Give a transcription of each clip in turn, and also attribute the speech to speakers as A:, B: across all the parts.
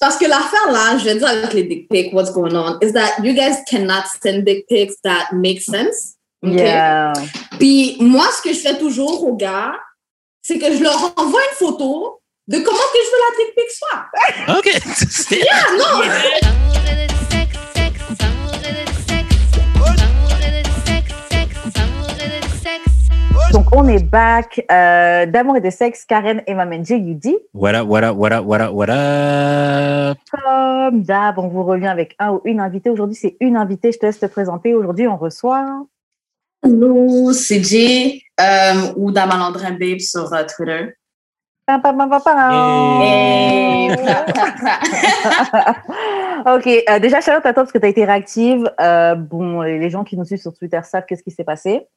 A: parce que l'affaire là, je vais dire avec les dick pics, what's going on, is that you guys cannot send dick pics that make sense. Okay?
B: Yeah.
A: Puis moi, ce que je fais toujours aux gars, c'est que je leur envoie une photo de comment que je veux la dick pic soit.
C: OK. C'est-
A: Yeah, non!
B: Donc, on est back. Euh, D'amour et de sexe, Karen et Mamenji, you dit.
C: What up, what up, what up, what up, what up?
B: Comme d'hab, on vous revient avec un ou une invitée. Aujourd'hui, c'est une invitée. Je te laisse te présenter. Aujourd'hui, on reçoit.
A: Hello, c'est Jay euh, ou Damalandrin Babe sur euh, Twitter.
B: Pam, pam, pam, pam, pam.
A: Et...
B: ok, euh, déjà, Charlotte, toi parce que tu as été réactive. Euh, bon, les les gens qui nous suivent sur Twitter savent qu'est-ce qui s'est passé.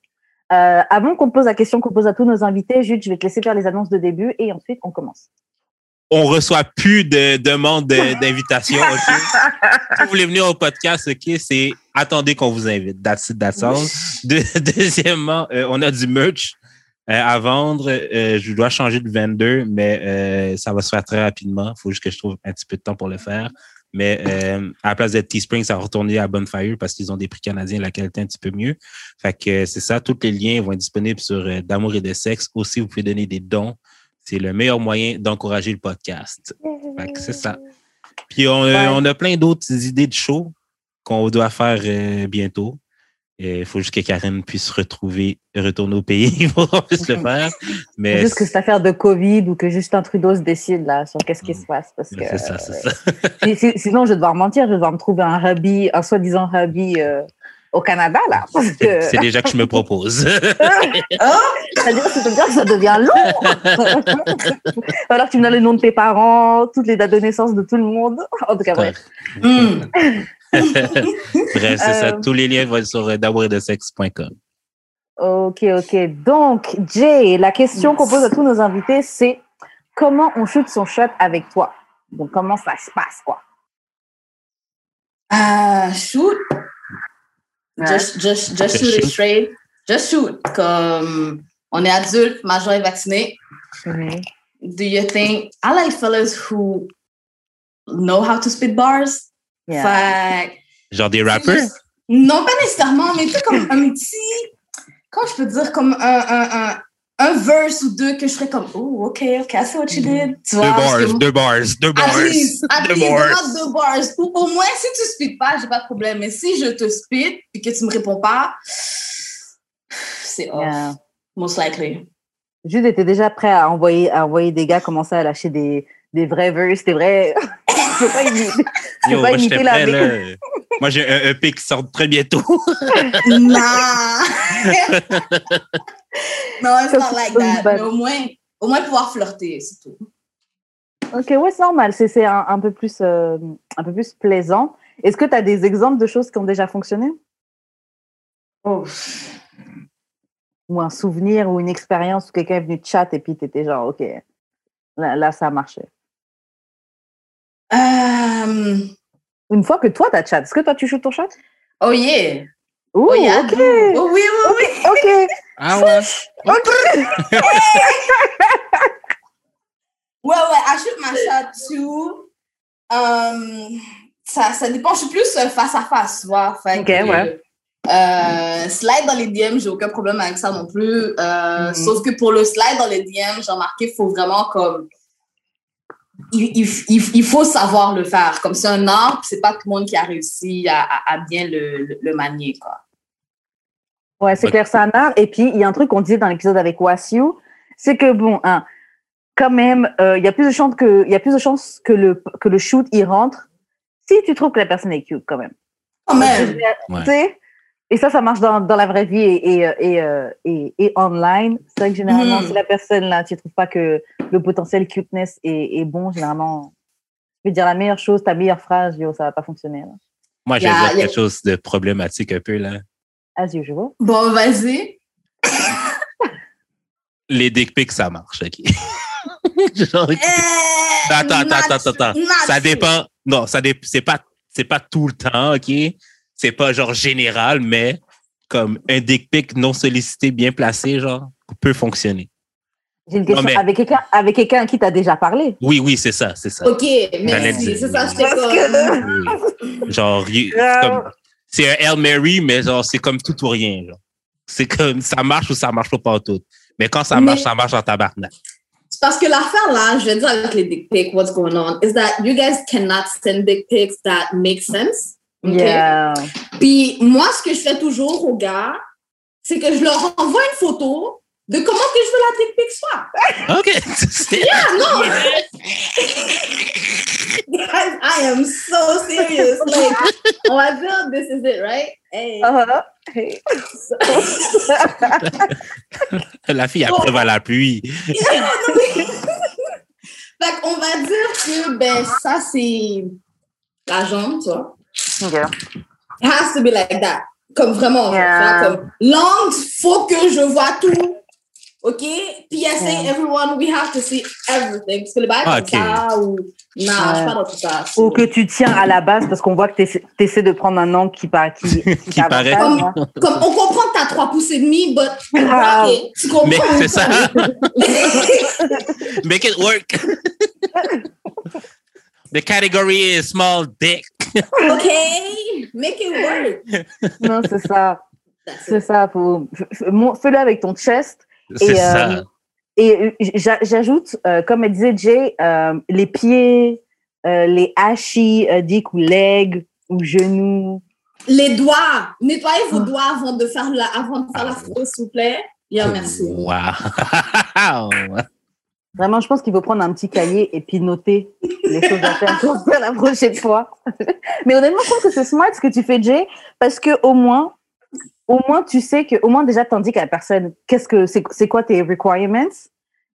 B: Euh, avant qu'on pose la question qu'on pose à tous nos invités, Jude, je vais te laisser faire les annonces de début et ensuite on commence.
C: On reçoit plus de demandes de- d'invitation, OK? si vous voulez venir au podcast, OK, c'est attendez qu'on vous invite. That's it, that's all. De- deuxièmement, euh, on a du merch euh, à vendre. Je dois changer de vendeur, mais ça va se faire très rapidement. Il faut juste que je trouve un petit peu de temps pour le faire. Mais euh, à la place d'être Teespring, ça va retourner à Bonfire parce qu'ils ont des prix canadiens, la qualité un petit peu mieux. Fait que euh, c'est ça, tous les liens vont être disponibles sur euh, D'amour et de sexe. Aussi, vous pouvez donner des dons. C'est le meilleur moyen d'encourager le podcast. Fait que c'est ça. Puis on,
B: Ouais.
C: on a plein d'autres idées de shows qu'on doit faire bientôt. Il faut juste que Karen puisse retrouver, retourner au pays pour qu'on puisse le faire. Mais
B: Juste que cette affaire de Covid ou que Justin Trudeau se décide là sur qu'est-ce qui se passe. Parce que,
C: c'est ça, c'est ça.
B: Si- si- sinon, je vais devoir mentir, je vais devoir me trouver un rabbi, un soi-disant rabbi euh, au Canada, là. Parce que
C: C'est déjà que je me propose.
B: c'est-à-dire c'est-à-dire que ça devient long. Alors que tu me donnes les noms de tes parents, toutes les dates de naissance de tout le monde. En tout cas, bref.
A: Hmm.
C: Bref, c'est ça.
B: Euh,
C: Tous les liens vont être sur d'amour-et-de-sexe.com.
B: Ok, ok. Donc, Jay, la question qu'on pose à tous nos invités, c'est comment on shoot son shot avec toi? Donc, comment ça se passe, quoi?
A: Ah, shoot?
B: Ouais.
A: Just, just, just
C: Just
A: shoot it
C: shoot.
A: straight. Just shoot. Comme on est adulte, majeur et vacciné.
B: Mhm.
A: Do you think I like fellas who know how to spit bars?
B: Yeah.
A: Fait
C: Genre des rappers?
A: juste- Non, pas nécessairement, mais tu sais, comme un petit. Comment je peux dire? Comme un, un, un, un verse ou deux que je serais comme, oh, OK, OK, I see what you did. Tu
C: Deux
A: vois,
C: bars,
A: que-
C: deux bars, deux bars.
A: least,
C: Deux
A: least,
C: bars.
A: donne-moi deux bars. Ou au moins, si tu spit pas, j'ai pas de problème. Mais si je te spit et que tu me réponds pas, c'est off.
B: Yeah.
A: Most likely.
B: Jude était déjà prêt à envoyer, à envoyer des gars commencer à lâcher des, des vrais verses, des vrais. Je peux pas imiter,
C: Yo, moi, j'étais
B: imiter la
C: prêt,
B: avec-
C: là. Moi, j'ai un EP qui sort très bientôt.
A: nah. no, it's
B: Ça,
A: not like
B: pas
A: that. Mais au moins, au moins pouvoir flirter, c'est tout.
B: Ok, ouais, c'est normal. C'est c'est un, un, peu plus, euh, un peu plus plaisant. Est-ce que tu as des exemples de choses qui ont déjà fonctionné?
A: Oh.
B: Ou un souvenir ou une expérience où quelqu'un est venu te chat et puis tu étais genre, ok, là, là, ça a marché.
A: Euh,
B: Une fois que toi, tu as chat, est-ce que toi, tu shoots ton chat?
A: Oh yeah.
B: Ouh,
A: Oh yeah.
B: ok,
A: Oh oui, oui, oui.
B: ok.
C: Ah ouais?
A: Ouais, ouais, I shoot my shot too. Um, ça, ça dépend, je suis plus euh, face à face, tu vois. Fait
B: Ok,
A: que,
B: ouais.
A: euh, slide dans les DM, j'ai aucun problème avec ça non plus. Euh,
B: Mhm.
A: Sauf que pour le slide dans les DM, j'ai remarqué qu'il faut vraiment comme. Il, il, il, faut savoir le faire. Comme c'est un art, c'est pas tout le monde qui a réussi à, à, à bien le, le, le manier, quoi.
B: Ouais, c'est clair, c'est un art. Et puis, il y a un truc qu'on disait dans l'épisode avec Wassiu, c'est que, bon, hein, quand même, euh, il y a plus de chances que, il y a plus de chances que le, que le shoot y rentre si tu trouves que la personne est cute, quand même.
A: Quand même.
C: Ouais.
B: Tu sais? Et ça, ça marche dans, dans la vraie vie et, et, et, euh, et, et online. C'est vrai que généralement,
A: Mhm.
B: si la personne, là, tu trouves pas que le potentiel cuteness est, est bon, généralement, je veux dire la meilleure chose, ta meilleure phrase, yo, ça va pas fonctionner. Là.
C: Moi, je vais dire quelque chose de problématique un peu, là.
B: As usual.
A: Bon, vas-y.
C: Les dick pics, ça marche, OK? Genre,
A: Eh,
C: Attends, attends,
A: not-
C: attends, attends. ça dépend. Non, ça dé- c'est pas, c'est pas tout le temps, OK? C'est pas genre général, mais comme un dick pic non sollicité, bien placé, genre, peut fonctionner.
B: J'ai une question.
C: mais-
B: Avec quelqu'un avec quelqu'un à qui tu as déjà parlé?
C: Oui, oui, c'est ça, c'est ça.
A: Ok,
C: dire.
A: C'est ça, comme.
B: que-.
C: Genre, you- c'est un Hail Mary, mais genre, c'est comme tout ou rien. genre. C'est comme ça marche ou ça marche pas tout. Mais quand ça
A: Mais-
C: marche, ça marche en tabarnak.
A: C'est parce que l'affaire là, je vais dire avec les dick pics, what's going on, is that you guys cannot send dick pics that make sense.
B: Yeah.
A: Puis moi, ce que je fais toujours aux gars, c'est que je leur envoie une photo de comment que je veux la dick pic soit.
C: OK. C'est-
A: Ah non! Guys, I am so serious. Like, on va dire, this is it, right? Hey.
B: Uh-huh. Hey.
C: La fille après va la pluie.
A: Fait qu'on va dire que, ben, ça, c'est la jambe, tu vois.
B: Yeah.
A: It has to be like that. Comme vraiment,
B: Yeah.
A: vois, comme langue, faut que je vois tout. OK? PSA,
B: Yeah.
A: everyone, we have to see everything. Parce que le bail
C: Ah,
A: comme ça, ou. Non, je suis
B: Ouais.
A: pas dans tout ça.
B: Ou que tu tiens à la base parce qu'on voit que tu essaies de prendre un angle qui, par- qui,
C: Qui paraît.
B: hein.
A: Comme on comprend que t'as trois pouces et demi, but.
B: Ah.
A: Tu comprends.
C: Mais c'est ça. Make it work. The category is small dick.
A: OK, make it work.
B: Non, c'est ça. C'est ça. Faut, Fais-le avec ton chest.
C: C'est
B: Et,
C: ça.
B: euh, Et euh, j'a- j'ajoute, euh, comme elle disait Jay, euh, les pieds, euh, les hachis, euh, dick ou leg ou genoux.
A: Les doigts. Nettoyez vos
B: Ah.
A: doigts avant de faire la, avant de faire la photo, s'il vous plaît. Yeah, merci.
C: Wow.
B: Vraiment, je pense qu'il faut prendre un petit cahier et puis noter les choses à faire pour faire la prochaine fois. Mais honnêtement, je trouve que c'est smart ce que tu fais, Jay, parce que au moins, au moins tu sais que, au moins déjà, t'indiques à la personne qu'est-ce que c'est, c'est quoi tes requirements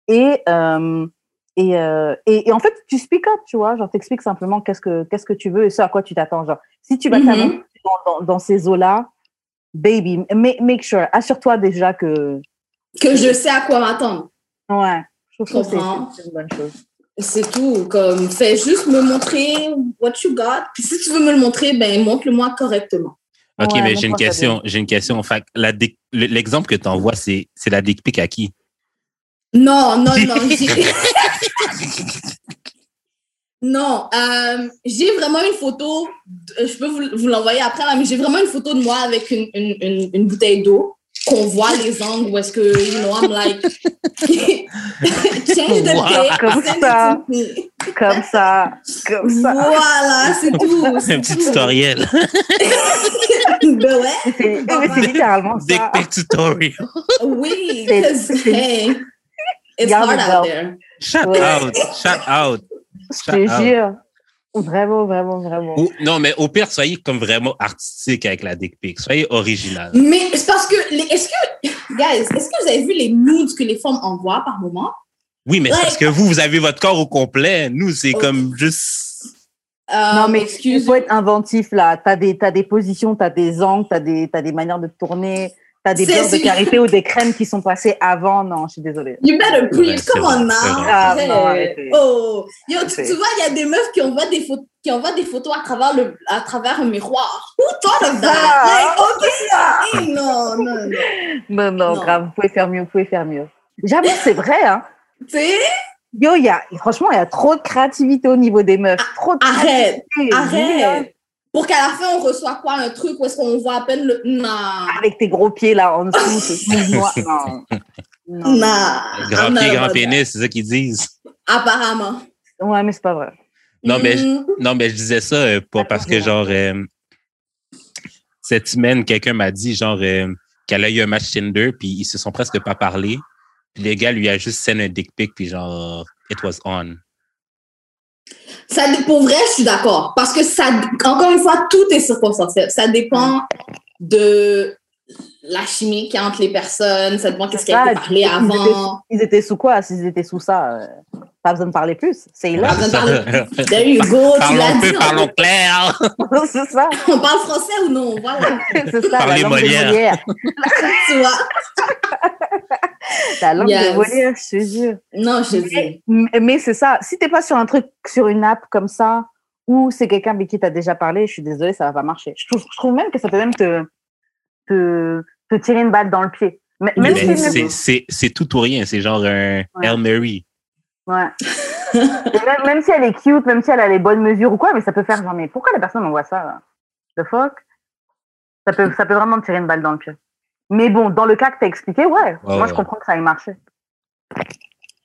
B: et euh, et, euh, et et en fait, tu speak up, tu vois, genre t'expliques simplement qu'est-ce que qu'est-ce que tu veux et ce à quoi tu t'attends. Genre, si tu vas
A: Mhm.
B: t'avancer dans, dans, dans ces eaux-là, baby, make, make sure, assure-toi déjà que
A: Que je sais à quoi m'attendre.
B: ouais. Je trouve que c'est- c'est une bonne chose.
A: C'est tout. Comme, fais juste me montrer what you got. Puis si tu veux me le montrer, ben, montre-le-moi correctement.
C: OK,
B: Ouais,
C: mais j'ai une question. J'ai une question. Fait la l'exemple que tu envoies, c'est c'est la dick pic à qui?
A: Non, non, non. non, euh, j'ai vraiment une photo. Je peux vous, vous l'envoyer après, là, mais j'ai vraiment une photo de moi avec une, une, une, une bouteille d'eau qu'on voit les angles où est-ce que, you know, I'm like, change the
C: Wow.
B: Comme ça. Comme ça, comme ça.
A: Voilà, c'est tout. c'est
C: Un petit
A: tout.
C: tutoriel.
A: Ben ouais.
B: C'est littéralement ça.
C: pic tutorial.
A: Oui,
B: C'est-
A: because, hey, it's hard out there.
C: Shout
B: Ouais.
C: out. Shout out.
B: Je te jure. Vraiment, vraiment, vraiment.
C: Ou- non, mais au pire, soyez comme vraiment artistique avec la dick pic. Soyez original.
A: Mais c'est parce que, les- est-ce que, guys, est-ce que vous avez vu les nudes que les femmes envoient par moment?
C: Oui, mais c'est
A: Ouais.
C: parce que vous, vous avez votre corps au complet. Nous, c'est comme juste.
A: Euh,
B: Non, mais il
A: excuse.
B: faut être inventif là. Tu as des, t'as des positions, tu as des angles, tu as, des- t'as des manières de tourner, tu as des beurres de karité ou des crèmes qui sont passées avant? Non, je suis désolée.
A: You better breathe. Come on now.
B: Ah, non, arrêtez.
A: Oh, yo, tu, vois, il y a des meufs qui envoient des photos, qui envoient des photos à travers le, à travers un miroir. Who thought of that?
B: Ah,
A: Like, ok, hey, non, non, non.
B: Non, non,
A: Non.
B: grave, vous pouvez faire mieux, vous pouvez faire mieux. J'avoue, c'est vrai. Hein.
A: Tu sais,
B: Yo, il y a, franchement, il y a trop de créativité au niveau des meufs. Trop de
A: arrête,
B: créativité.
A: Arrête. Pour qu'à la fin, on reçoit quoi? Un truc où est-ce qu'on voit à peine le. Non.
B: Avec tes gros pieds là en dessous, noirs. Non. Non.
A: Non.
C: Grand pied, grand pénis, c'est ça qu'ils disent.
A: Apparemment.
B: Ouais, mais c'est pas vrai.
C: Non, mais je-
A: Mhm.
C: Non, mais je disais ça euh, pas parce que, genre, euh, cette semaine, quelqu'un m'a dit, genre, euh, qu'elle a eu un match Tinder, puis ils se sont presque pas parlé. Puis le gars lui a juste send un dick pic, puis genre, it was on.
A: Ça, pour vrai, je suis d'accord. Parce que ça, encore une fois, tout est circonstanciel. Ça dépend de la chimie a entre les personnes. Ça dépend qu'est-ce qui a été
B: Ah,
A: parlé
B: ils étaient-
A: avant.
B: Ils étaient sous quoi? S'ils étaient sous ça, euh, pas besoin de parler plus. C'est
A: Pas
B: là.
A: besoin de parler. There you go, tu l'as
C: Parlons
A: dit.
C: peu, parlons clair.
B: c'est ça.
A: On parle français ou non? Voilà.
B: C'est ça.
C: Parlez
B: la langue
C: Molière.
B: de Molière.
A: tu vois?
B: La langue
A: Yes.
B: de Molière, je te jure.
A: Non, je te dis.
B: Mais, mais c'est ça. Si t'es pas sur un truc, sur une app comme ça, ou c'est quelqu'un avec qui t'as déjà parlé, je suis désolée, ça va pas marcher. Je trouve, je trouve même que ça peut même te, te, te tirer une balle dans le pied. Même
C: Mais
B: si
C: c'est- c'est c'est tout ou rien. C'est genre un Hail Mary.
B: Ouais. Et même, même si elle est cute, même si elle a les bonnes mesures ou quoi, mais ça peut faire genre, mais pourquoi la personne envoie ça là The fuck? Ça peut, ça peut vraiment me tirer une balle dans le pied. Mais bon, dans le cas que tu as expliqué, ouais, moi
C: ouais.
B: je comprends que ça ait marché.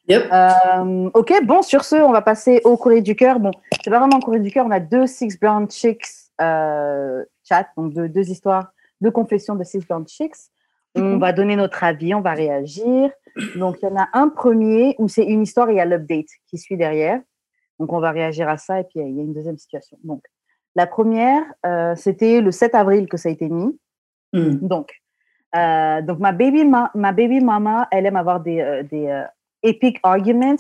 A: Yep.
B: Euh, ok, bon, sur ce, on va passer au courrier du cœur. Bon, c'est pas vraiment un courrier du cœur, on a deux Six Brown Chicks euh, chat, donc deux, deux histoires, deux confessions de Six Brown Chicks. On va donner notre avis, on va réagir. Donc, il y en a un premier où c'est une histoire et il y a l'update qui suit derrière. Donc, on va réagir à ça et puis il y a une deuxième situation. Donc, la première, euh, c'était le 7 avril que ça a été mis.
A: Hmm.
B: Donc, euh, donc ma baby, ma, ma baby mama, elle aime avoir des, euh, des euh, epic arguments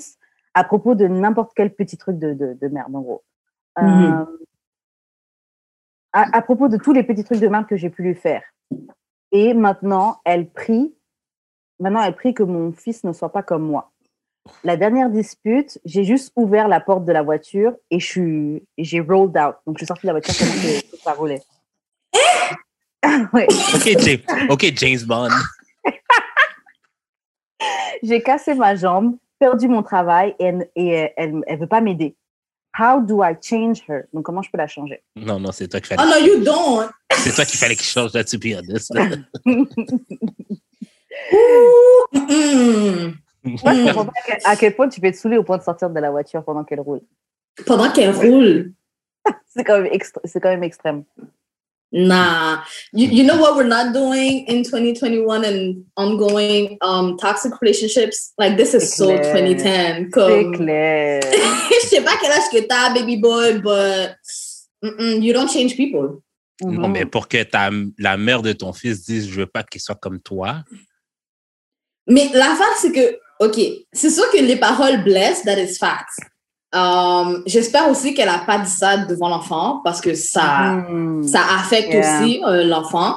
B: à propos de n'importe quel petit truc de, de, de merde, en gros.
A: Mhm.
B: À, à propos de tous les petits trucs de merde que j'ai pu lui faire. Et maintenant, elle prie, maintenant, elle prie que mon fils ne soit pas comme moi. La dernière dispute, j'ai juste ouvert la porte de la voiture et je suis, j'ai rolled out. Donc, je suis sortie de la voiture pendant que que ça roulait. Ouais.
C: OK, James, OK, James Bond.
B: J'ai cassé ma jambe, perdu mon travail et, elle- et elle, elle, elle veut pas m'aider. How do I change her? Donc, comment je peux la changer?
C: Non, non, c'est toi qui
A: Oh
C: fallait.
A: no, you don't.
C: C'est toi qui fallait qu'il change là-dessus, puis honest, là.
A: Mm-mm.
B: Moi, je comprends pas à quel, à quel point tu peux être saoulé au point de sortir de la voiture pendant qu'elle roule.
A: Pendant qu'elle roule.
B: C'est quand, même extré- c'est quand même extrême.
A: Nah. You, you know what we're not doing in 2021 and ongoing um, toxic relationships? Like, this is so 2010.
B: C'est
A: Comme,
B: clair.
A: je sais pas quel âge que t'as, baby boy, but you don't change people.
C: Non,
B: Mhm.
C: mais pour que ta, la mère de ton fils dise Je veux pas qu'il soit comme toi.
A: Mais l'affaire, c'est que, OK, c'est sûr que les paroles blessent, that is fact. Um, J'espère aussi qu'elle a pas dit ça devant l'enfant parce que ça,
B: Mhm.
A: ça affecte
B: Yeah.
A: aussi euh, l'enfant.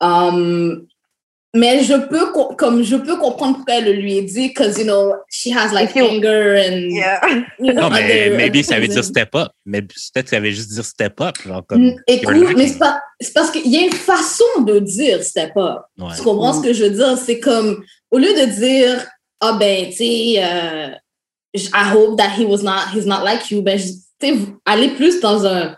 A: Um, mais je peux, co- comme je peux comprendre pourquoi elle le lui a dit, because, you know, she has like anger and,
B: Yeah.
A: you know,
C: Non, mais maybe ça veut dire step up. Mais peut-être que ça veut juste dire step up. Genre comme,
A: Mm, Écoute,
C: you're
A: mais c'est pas- c'est parce qu'il y a une façon de dire step up.
C: Ouais.
A: Tu comprends ce que je veux dire? C'est comme, au lieu de dire, ah ben, tu sais, euh, I hope that he was not, he's not like you, ben, aller plus dans un,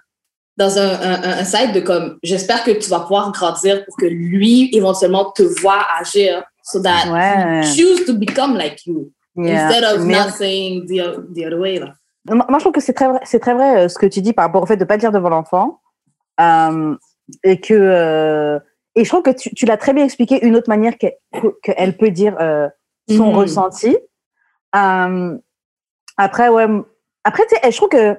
A: dans un, un, un- side de comme, j'espère que tu vas pouvoir grandir pour que lui, éventuellement, te voit agir so that
B: Ouais.
A: he choose to become like you
B: Yeah.
A: instead of
B: Mais-
A: not saying the, the other way, là.
B: Moi, je trouve que c'est très vrai, c'est très vrai euh, ce que tu dis par rapport au fait de ne pas dire devant l'enfant. Euh, et que euh, et je trouve que tu, tu l'as très bien expliqué une autre manière qu'elle qu'elle peut dire euh, son
A: Mhm.
B: ressenti. Euh, après, ouais. Après, tu sais, je trouve que.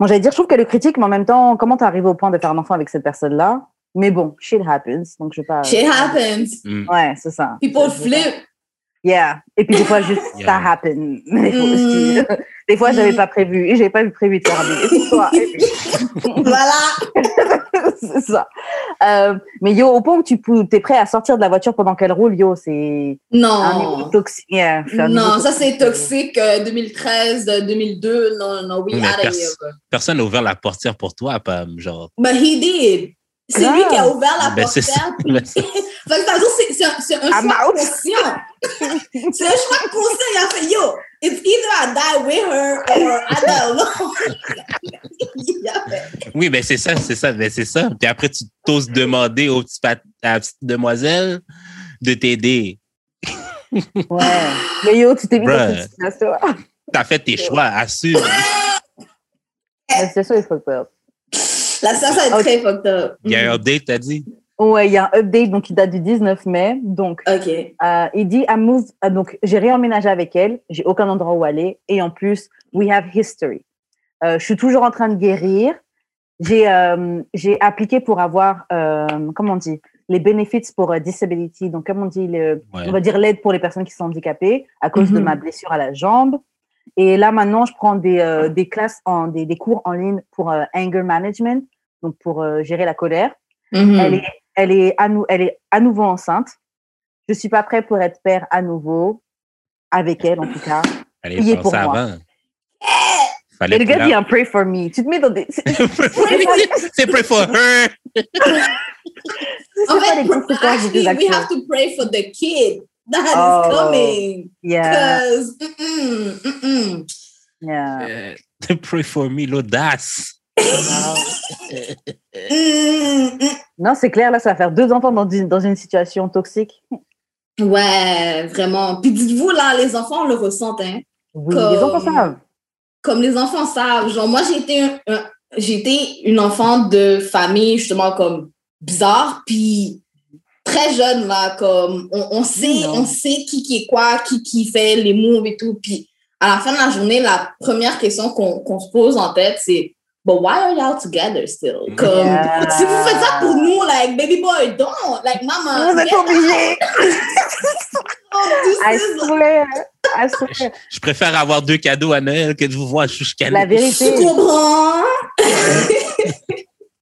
B: Bon, j'allais dire, je trouve qu'elle le critique, mais en même temps, comment t'es arrivé au point de faire un enfant avec cette personne-là? Mais bon, shit happens. Donc, je vais pas.
A: Shit happens.
C: Mm.
B: Ouais, c'est ça.
A: People flip.
B: Yeah. Et puis des fois, juste
C: Yeah.
B: ça happen. Des fois, aussi.
A: Mm.
B: Des fois, j'avais
A: Mm.
B: pas prévu. Et j'avais pas prévu de faire un bébé pour toi. Et puis-
A: Voilà.
B: c'est ça. Euh, mais yo, au point où tu es prêt à sortir de la voiture pendant qu'elle roule, yo, c'est
A: Non.
B: toxique. Yeah,
A: Non, ça
B: toxique.
A: c'est toxique. euh, 2013, euh, 2002, non, non, bro.
C: Personne n'a ouvert la portière pour toi, pas genre.
A: But he did. C'est lui qui a ouvert la
C: Ben, c'est ça. Ben, c'est-
A: c'est- c'est un, c'est un
B: I'm
A: choix
B: out.
A: conscient. c'est un choix conscient. Il a fait, yo, it's either I die with her or I die alone. Il
C: Oui, ben c'est ça, c'est ça, ben c'est ça. Puis après, tu t'oses demander au petit pat- à la petite demoiselle de t'aider.
B: Ouais. Mais yo, tu t'es mis dans
C: Bruh.
B: cette situation.
C: T'as fait tes choix, assume.
B: La situation est fucked up.
A: La est très fucked up.
C: Il y a un update, t'as dit?
B: Ouais, il y a un update donc, qui date du 19 mai. Donc,
A: OK.
B: Euh, il dit, euh, donc j'ai réemménagé avec elle, j'ai aucun endroit où aller, et en plus, we have history. Euh, je suis toujours en train de guérir. J'ai euh, j'ai appliqué pour avoir, euh, comment on dit, les benefits pour euh, disability, donc comme on dit, le,
C: Ouais.
B: on va dire l'aide pour les personnes qui sont handicapées à cause de
A: Mhm.
B: ma blessure à la jambe. Et là maintenant, je prends des, euh, des classes, en, des, des cours en ligne pour euh, anger management, donc pour euh, gérer la colère.
A: Mhm.
B: Elle, est, elle, est à nou- elle est à nouveau enceinte. Je suis pas prêt pour être père à nouveau, avec elle en tout cas. Priez
C: penser
B: pour moi.
C: avant.
B: Et le gars dit un pray for me. Tu te mets dans des.
C: c'est pray for her.
A: En fait, actually, we
B: actions.
A: have to pray for the kid that is
B: Oh.
A: coming.
B: Yeah,
A: Because, mm-mm, mm-mm.
B: yeah.
C: Pray for me, l'audace.
B: Non, c'est clair, là, ça va faire deux enfants dans une, dans une situation toxique.
A: Ouais, vraiment. Puis dites-vous, là, les enfants le ressentent, hein.
B: Oui,
A: Comme-
B: les enfants savent.
A: Comme les enfants savent. Genre, moi, j'ai été, un- une enfant de famille, justement, comme bizarre. Puis très jeune, là, comme on, on sait,
B: Non.
A: on sait qui qui est quoi, qui qui fait les moves et tout. Puis à la fin de la journée, la première question qu'on qu'on se pose en tête, c'est But why are y'all together still? Comme,
B: Yeah.
A: si vous faites ça pour nous, like, baby boy, don't. Like, maman,
B: Vous êtes
A: get
B: obligés.
A: out, this
B: I
A: is-
B: swear. I swear.
C: Je préfère avoir deux cadeaux à Noël que de vous voir chicaner.
B: La
A: Tu
B: vérité.
A: comprends?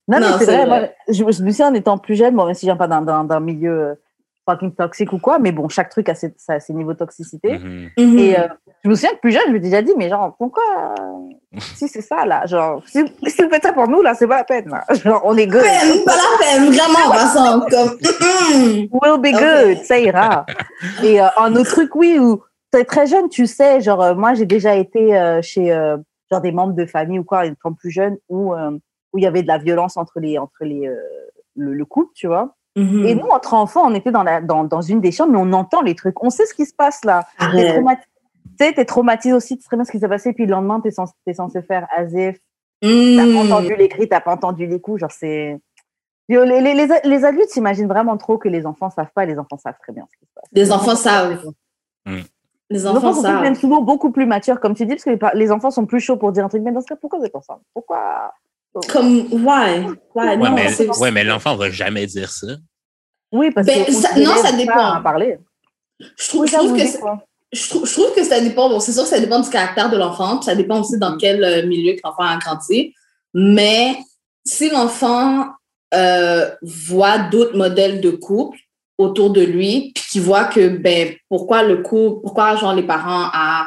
B: Non, mais
A: Non,
B: c'est
A: c'est
B: vrai.
A: vrai.
B: Moi, je, je me souviens en étant plus jeune, bon, même si je viens pas d'un- milieu euh, fucking toxique ou quoi, mais bon, chaque truc a ses, niveaux de toxicité.
C: Mhm.
A: Mhm.
B: Et euh, je me souviens que plus jeune, je me déjà dit, mais genre, pourquoi euh, Si c'est ça, là, genre, si, si vous faites ça pour nous, là, c'est pas la peine, là. Genre, on est good.
A: pas la peine, vraiment, en passant, comme.
B: We'll be good, ça ira. Et euh, un autre truc, oui, où t'es très jeune, tu sais, genre, euh, moi, j'ai déjà été euh, chez euh, genre des membres de famille ou quoi, étant plus jeune, où euh, où il y avait de la violence entre les entre les euh, le, le couple, tu vois.
A: Mhm.
B: Et nous, entre enfants, on était dans la dans, dans une des chambres, mais on entend les trucs, on sait ce qui se passe là. Traumati- sais, t'es traumatisé aussi, tu sais très bien ce qui s'est passé, puis le lendemain, t'es censé, t'es censé faire as if T'as pas entendu les cris, t'as pas entendu les coups, genre c'est. Les, les, les, les adultes s'imaginent vraiment trop que les enfants savent pas, et les enfants savent très bien ce qui se passe.
A: Les enfants savent.
C: Mm.
A: Les
B: Les
A: enfants
B: enfants sont
A: savent.
B: même souvent beaucoup plus matures, comme tu dis, parce que les, enfants sont plus chauds pour dire un truc. Mais dans ce cas, pourquoi vous êtes ensemble? Pourquoi?
A: Comme, why? Why?
C: Ouais,
A: non,
C: mais, ouais, mais l'enfant va jamais dire ça.
B: Oui, parce
A: Ben,
B: que.
A: ça-
B: on
A: non, ça dépend.
B: pas À parler.
A: je trouve, je trouve que je trouve, je trouve que ça dépend. Bon, c'est sûr que ça dépend du caractère de l'enfant, ça dépend aussi
B: Mm.
A: dans quel euh, milieu que l'enfant a grandi. Mais si l'enfant euh, voit d'autres modèles de couple autour de lui, puis qu'il voit que, ben, pourquoi le couple, pourquoi, genre, les parents à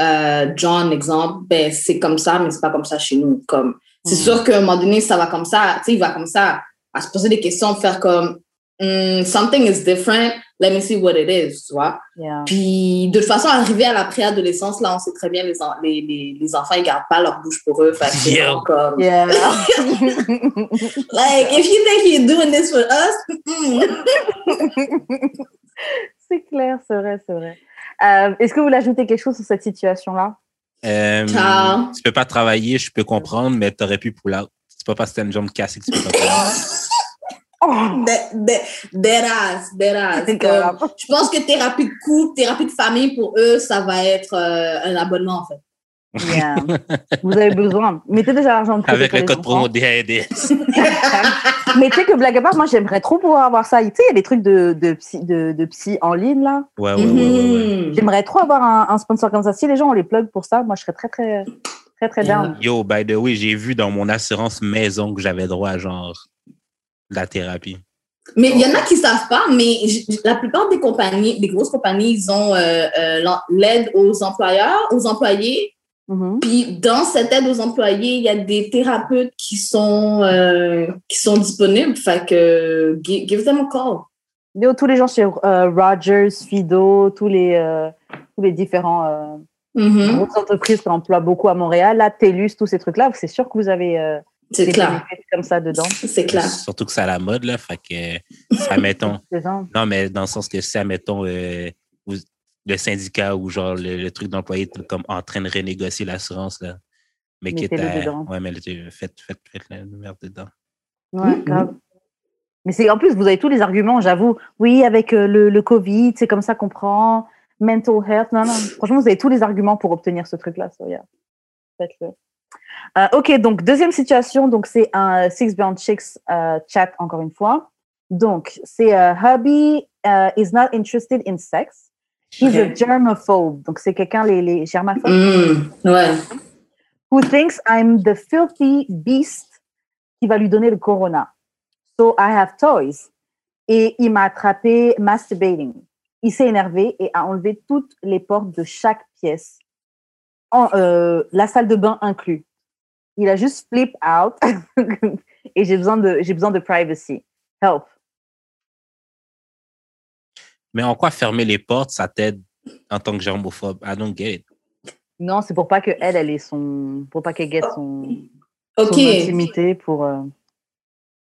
A: euh, John, exemple, ben, c'est comme ça, mais c'est pas comme ça chez nous. Comme, c'est
B: Mm.
A: sûr qu'à un moment donné, ça va comme ça, tu sais, il va comme ça à se poser des questions, faire comme, Hmm, something is different, let me see what it is, tu vois.
B: Yeah.
A: Puis, de toute façon, arrivé à la préadolescence, là, on sait très bien, les, en- les, les, les enfants, ils gardent pas leur bouche pour eux. Fait que c'est
C: Yeah.
A: vraiment comme,
B: Yeah.
A: like, if you think you're doing this for us,
B: c'est clair, c'est vrai, c'est vrai. Euh, Est-ce que vous voulez ajouter quelque chose sur cette situation-là?
C: Euh, tu peux pas travailler, je peux comprendre, mais t'aurais pu pull out. C'est pas parce que t'as une jambe cassée que tu peux pas
B: Oh, c'est
A: Comme,
B: grave.
A: je pense que thérapie de couple, thérapie de famille, pour eux, ça va être euh, un abonnement, en fait.
B: Yeah. Vous avez besoin. Mettez déjà l'argent de côté
C: Avec le code promo DADS.
B: Mais tu sais que blague à part, moi j'aimerais trop pouvoir avoir ça. Tu sais, il y a des trucs de, de, psy, de, de psy en ligne là.
C: Ouais, ouais, ouais, ouais, ouais.
A: Mhm.
B: J'aimerais trop avoir un, un sponsor comme ça. Si les gens ont les plugs pour ça, moi je serais très très très très down.
C: Yo, by the way, j'ai vu dans mon assurance maison que j'avais droit à genre la thérapie.
A: Mais il y en a qui savent pas, mais la plupart des compagnies, des grosses compagnies, ils ont euh, euh, l'aide aux employeurs, aux employés.
B: Mhm.
A: Puis dans cette aide aux employés, il y a des thérapeutes qui sont euh, qui sont disponibles. Fait que gi- give them a call.
B: Yo, tous les gens chez euh, Rogers, Fido, tous les euh, tous les différents euh,
A: Mhm.
B: grosses entreprises qui emploient beaucoup à Montréal, là, TELUS, tous ces trucs là, c'est sûr que vous avez euh,
A: C'est clair,
B: comme ça dedans.
A: c'est clair.
C: Surtout que c'est à la mode, là. Fait que, ça mettons.
B: Ça.
C: Non, mais dans le sens que si, admettons, euh, le syndicat ou genre le, le truc d'employé comme en train de renégocier l'assurance, là. Mais qui est à.
B: dedans.
C: Ouais, mais faites, faites, faites la merde dedans.
B: Ouais,
A: Mhm.
B: grave. Mais c'est en plus, vous avez tous les arguments, j'avoue. Oui, avec euh, le, le Covid, c'est comme ça qu'on prend. Mental health, non, non. Franchement, vous avez tous les arguments pour obtenir ce truc-là. so yeah. Faites-le. Euh, ok, donc deuxième situation, donc c'est un Six Brown Chicks euh, chat encore une fois. Donc c'est euh, hubby euh, is not interested in sex. He's a
A: Ok.
B: germaphobe. Donc c'est quelqu'un les, les germaphobes
A: Mm, ouais.
B: who thinks I'm the filthy beast qui va lui donner le corona. So I have toys. Et il m'a attrapé masturbating. Il s'est énervé et a enlevé toutes les portes de chaque pièce, en, euh, la salle de bain inclus. Il a juste flip out et j'ai besoin de j'ai besoin de privacy. Help.
C: Mais en quoi fermer les portes, ça t'aide en tant que germophobe? I don't get it.
B: Non, c'est pour pas que elle, elle ait son, pour pas qu'elle guette son,
A: OK.
B: son intimité pour. euh,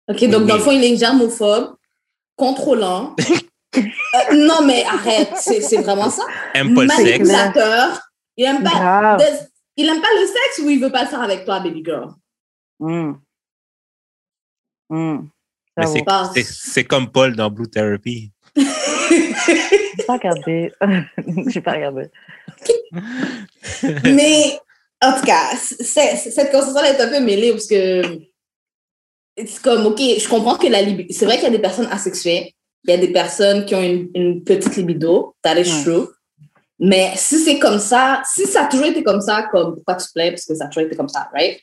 A: OK, donc dans le fond, il est germophobe, contrôlant. Euh, non, mais arrête, c'est c'est vraiment ça. Manipulateur. Il aime pas, il aime pas le sexe ou il veut pas le faire avec toi, baby girl?
B: Hmm. Hmm.
C: Mais
B: J'avoue.
C: c'est-
A: Pas-
C: c'est- C'est comme Paul dans Blue Therapy.
B: J'ai pas regardé. J'ai pas regardé.
A: Mais en tout cas, cette conversation est un peu mêlée parce que c'est comme, OK, je comprends que la libido, c'est vrai qu'il y a des personnes asexuées, il y a des personnes qui ont une, une petite libido, that is
B: Ouais.
A: true. Mais si c'est comme ça, si ça a toujours été comme ça, comme pourquoi tu te plais, parce que ça a toujours été comme ça, right?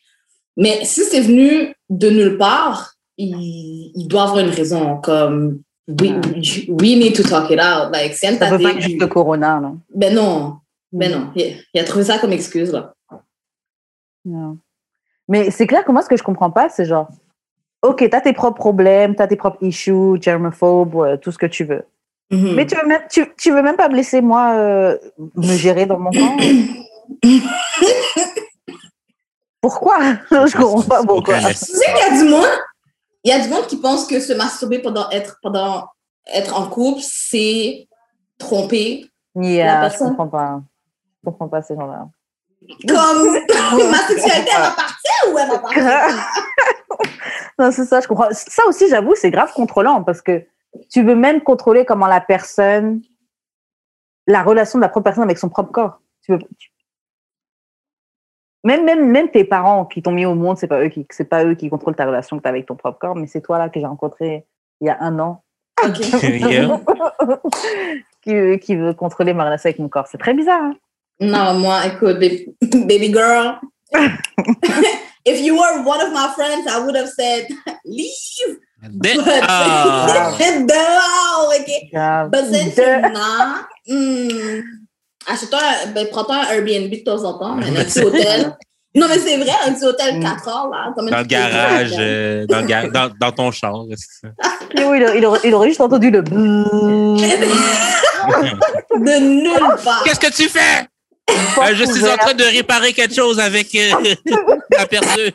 A: Mais si c'est venu de nulle part, il, il doit avoir une raison, comme we, we need to talk it out. Like, si elle
B: Ça
A: t'a
B: peut
A: dit-
B: pas être juste le corona, là.
A: ben non, ben non, il, il a trouvé ça comme excuse, là.
B: Non. Mais c'est clair que moi, ce que je comprends pas, c'est genre, OK, t'as tes propres problèmes, t'as tes propres issues, germophobe, ouais, tout ce que tu veux.
A: Mhm.
B: Mais tu veux, même, tu, tu veux même pas me laisser, moi, euh, me gérer dans mon camp? Pourquoi? Je comprends pas pourquoi.
A: Tu sais qu'il y a du monde, il y a du monde qui pense que se masturber pendant être, pendant être en couple, c'est tromper.
B: Yeah, je
A: personne.
B: comprends pas. Je comprends pas ces gens-là.
A: Comme ma sexualité, elle va partir ou elle va partir?
B: non, c'est ça, je comprends. Ça aussi, j'avoue, c'est grave contrôlant parce que tu veux même contrôler comment la personne, la relation de la propre personne avec son propre corps. Tu veux, tu- Même, même, même tes parents qui t'ont mis au monde, c'est pas eux qui, c'est pas eux qui contrôlent ta relation que tu as avec ton propre corps, mais c'est toi là que j'ai rencontré il y a un an.
C: Yeah.
B: qui, qui veut contrôler ma relation avec mon corps. C'est très bizarre. hein.
A: Non, moi, écoute, baby, baby girl. If you were one of my friends, I would have said, leave. But,
C: Ah.
A: dehors, OK?
B: Grave.
A: But since
B: De-
A: you're not, hmm, achète-toi, un- ben, prends-toi un Airbnb de temps en temps, mais un petit hôtel. Non, mais c'est vrai, un petit hôtel
B: Mm.
A: 4 heures, là.
C: Dans le garage, euh, dans, le ga- dans, dans ton char. c'est ça.
B: Puis oui, il, aurait- il aurait, il aurait juste entendu le.
A: De nulle part.
C: Qu'est-ce que tu fais? Euh, je suis en train de réparer quelque chose avec euh, la perceuse.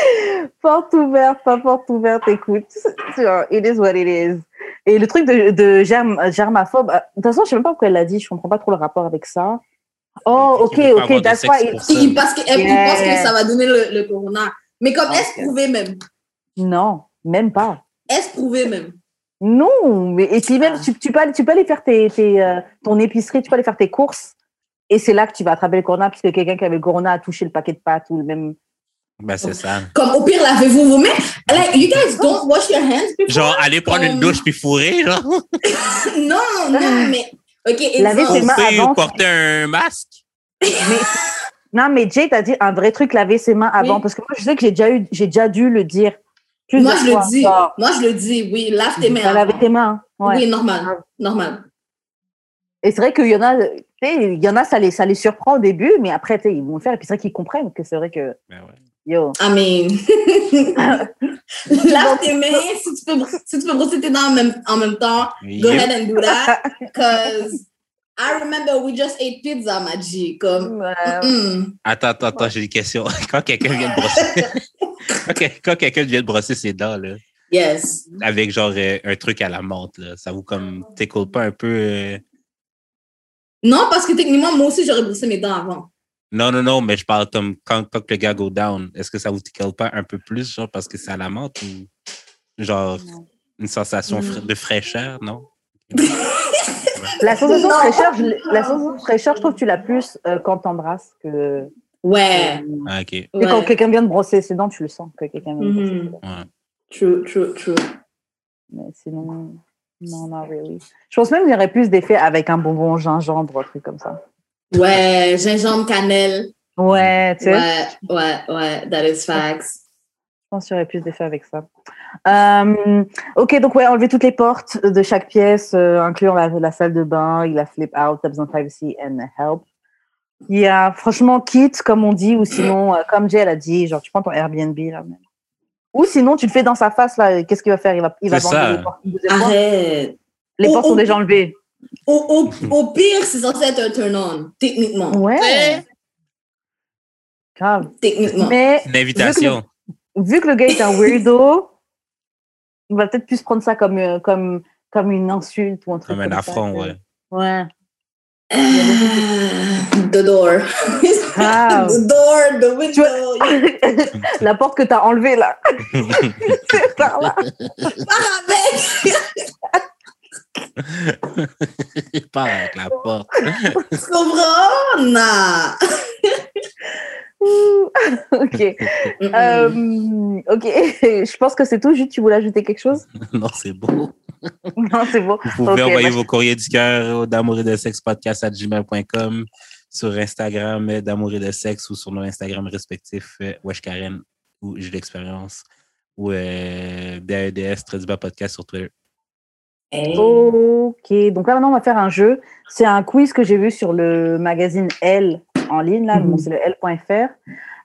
B: Porte ouverte, pas porte ouverte, écoute. It is what it is. Et le truc de, de germ, germaphobe, euh, de toute façon, je sais même pas pourquoi elle l'a dit, je comprends pas trop le rapport avec ça. Oh, ok, ok, that's why.
A: Il, pense que ça va donner le, le corona. Mais comme, est-ce prouvé même?
B: Non, même pas.
A: Est-ce prouvé même?
B: Non, mais et puis même,
A: Ah.
B: tu, tu, peux, aller- tu peux aller faire tes, tes, euh, ton épicerie, tu peux aller faire tes courses, et c'est là que tu vas attraper le corona, puisque quelqu'un qui avait le corona a touché le paquet de pâtes ou le même.
C: Ben, c'est ça.
A: Comme, au pire, lavez-vous vos mains. Like, you guys don't wash your hands before?
C: Genre, aller prendre une douche puis fourrer, genre.
A: Non, non, mais... OK,
B: Laver ses mains avant,
C: ou porter un masque?
B: Mais, non, mais Jay t'a dit un vrai truc, laver ses mains avant.
A: Oui.
B: Parce que moi, je sais que j'ai déjà, eu, j'ai déjà dû le dire.
A: Moi,
B: plusieurs
A: je
B: fois.
A: le dis.
B: Genre,
A: Moi, je le dis, oui. Lave tes mains.
B: t'as lavé tes mains. Ouais.
A: Oui, normal. Normal.
B: Et c'est vrai qu'il y en a, tu sais, il y en a, ça les, ça les surprend au début, mais après, tu sais, ils vont le faire. Et puis c'est vrai qu'ils comprennent que c'est vrai que,
C: Ben ouais.
B: Yo.
A: I mean, lave tes mains. Si tu peux, si tu peux brosser tes dents en même, en même temps, go
C: Yep.
A: ahead and do that. Because I remember we just ate pizza, ma G. Comme,
B: Euh,
A: mm.
C: Attends, attends, attends, j'ai une question. Quand quelqu'un vient de brosser, quand, que- quand quelqu'un vient de brosser ses dents, là,
A: yes.
C: avec genre euh, un truc à la menthe, là, ça vous comme t'écoute pas un peu. euh,
A: Non, parce que techniquement, moi aussi, j'aurais brossé mes dents avant.
C: Non, non, non, mais je parle comme quand, quand le gars go down, est-ce que ça vous tickle pas un peu plus, genre parce que c'est à la menthe ou genre
B: Non.
C: une sensation
A: Mm.
C: fra- de fraîcheur, non?
B: La sensation de
A: Non.
B: fraîcheur, je l'ai- la sensation de fraîcheur, je trouve que tu l'as plus euh, quand t'embrasses que.
A: Ouais.
B: euh,
C: Ah, ok.
B: que quand quelqu'un vient de brosser ses dents, tu le sens que quelqu'un vient de brosser
A: Mhm.
B: ses dents.
C: Ouais.
A: True, true, true.
B: Mais sinon, non, not really. Je pense même qu'il y aurait plus d'effet avec un bonbon gingembre, un truc comme ça.
A: Ouais, gingembre, cannelle.
B: Ouais, tu sais.
A: Ouais, ouais, ouais, that is facts.
B: Je pense qu'il y aurait plus d'effet avec ça. Euh, ok, donc ouais, enlever toutes les portes de chaque pièce, euh, incluant la, la salle de bain, il a flip out, t'as besoin de privacy and help. Il y a franchement quitte, comme on dit, ou sinon, euh, comme Jay elle a dit, genre tu prends ton Airbnb là même. Ou sinon, tu le fais dans sa face, là. Qu'est-ce qu'il va faire? Il va, il va
C: ça.
B: les portes.
A: Arrête.
B: Les
A: Oh,
B: portes sont
A: oh.
B: déjà enlevées.
A: Au, au, au pire, c'est censé être un turn-on, techniquement.
B: Ouais. Grave.
A: Techniquement.
B: Mais
C: Une invitation.
B: vu que le gars est un weirdo, il va peut-être plus prendre ça comme, euh, comme, comme une insulte ou un truc
C: Comme un
B: ça,
C: affront, ouais.
B: Ouais.
A: Ah, the door.
B: Grave.
A: the door, the window.
B: La porte que tu as enlevée, là. C'est par là.
A: Pars avec.
C: Pas avec la porte.
A: Tu comprends? Non.
B: Ok. Euh, ok. Je pense que c'est tout. Juste, tu voulais ajouter quelque chose?
C: Non, c'est beau.
B: Non, c'est bon.
C: Vous pouvez envoyer
B: bah,
C: vos courriers du cœur d'amour et de sexe podcast à gmail.com sur Instagram euh, d'amour et de sexe ou sur nos Instagram respectifs euh, Wesh Karen ou J'ai l'expérience ou euh, DAEDS très podcast sur Twitter.
A: Hey.
B: Ok. Donc là, maintenant, on va faire un jeu. C'est un quiz que j'ai vu sur le magazine L en ligne. Là,
A: Mhm.
B: bon, c'est le L.fr.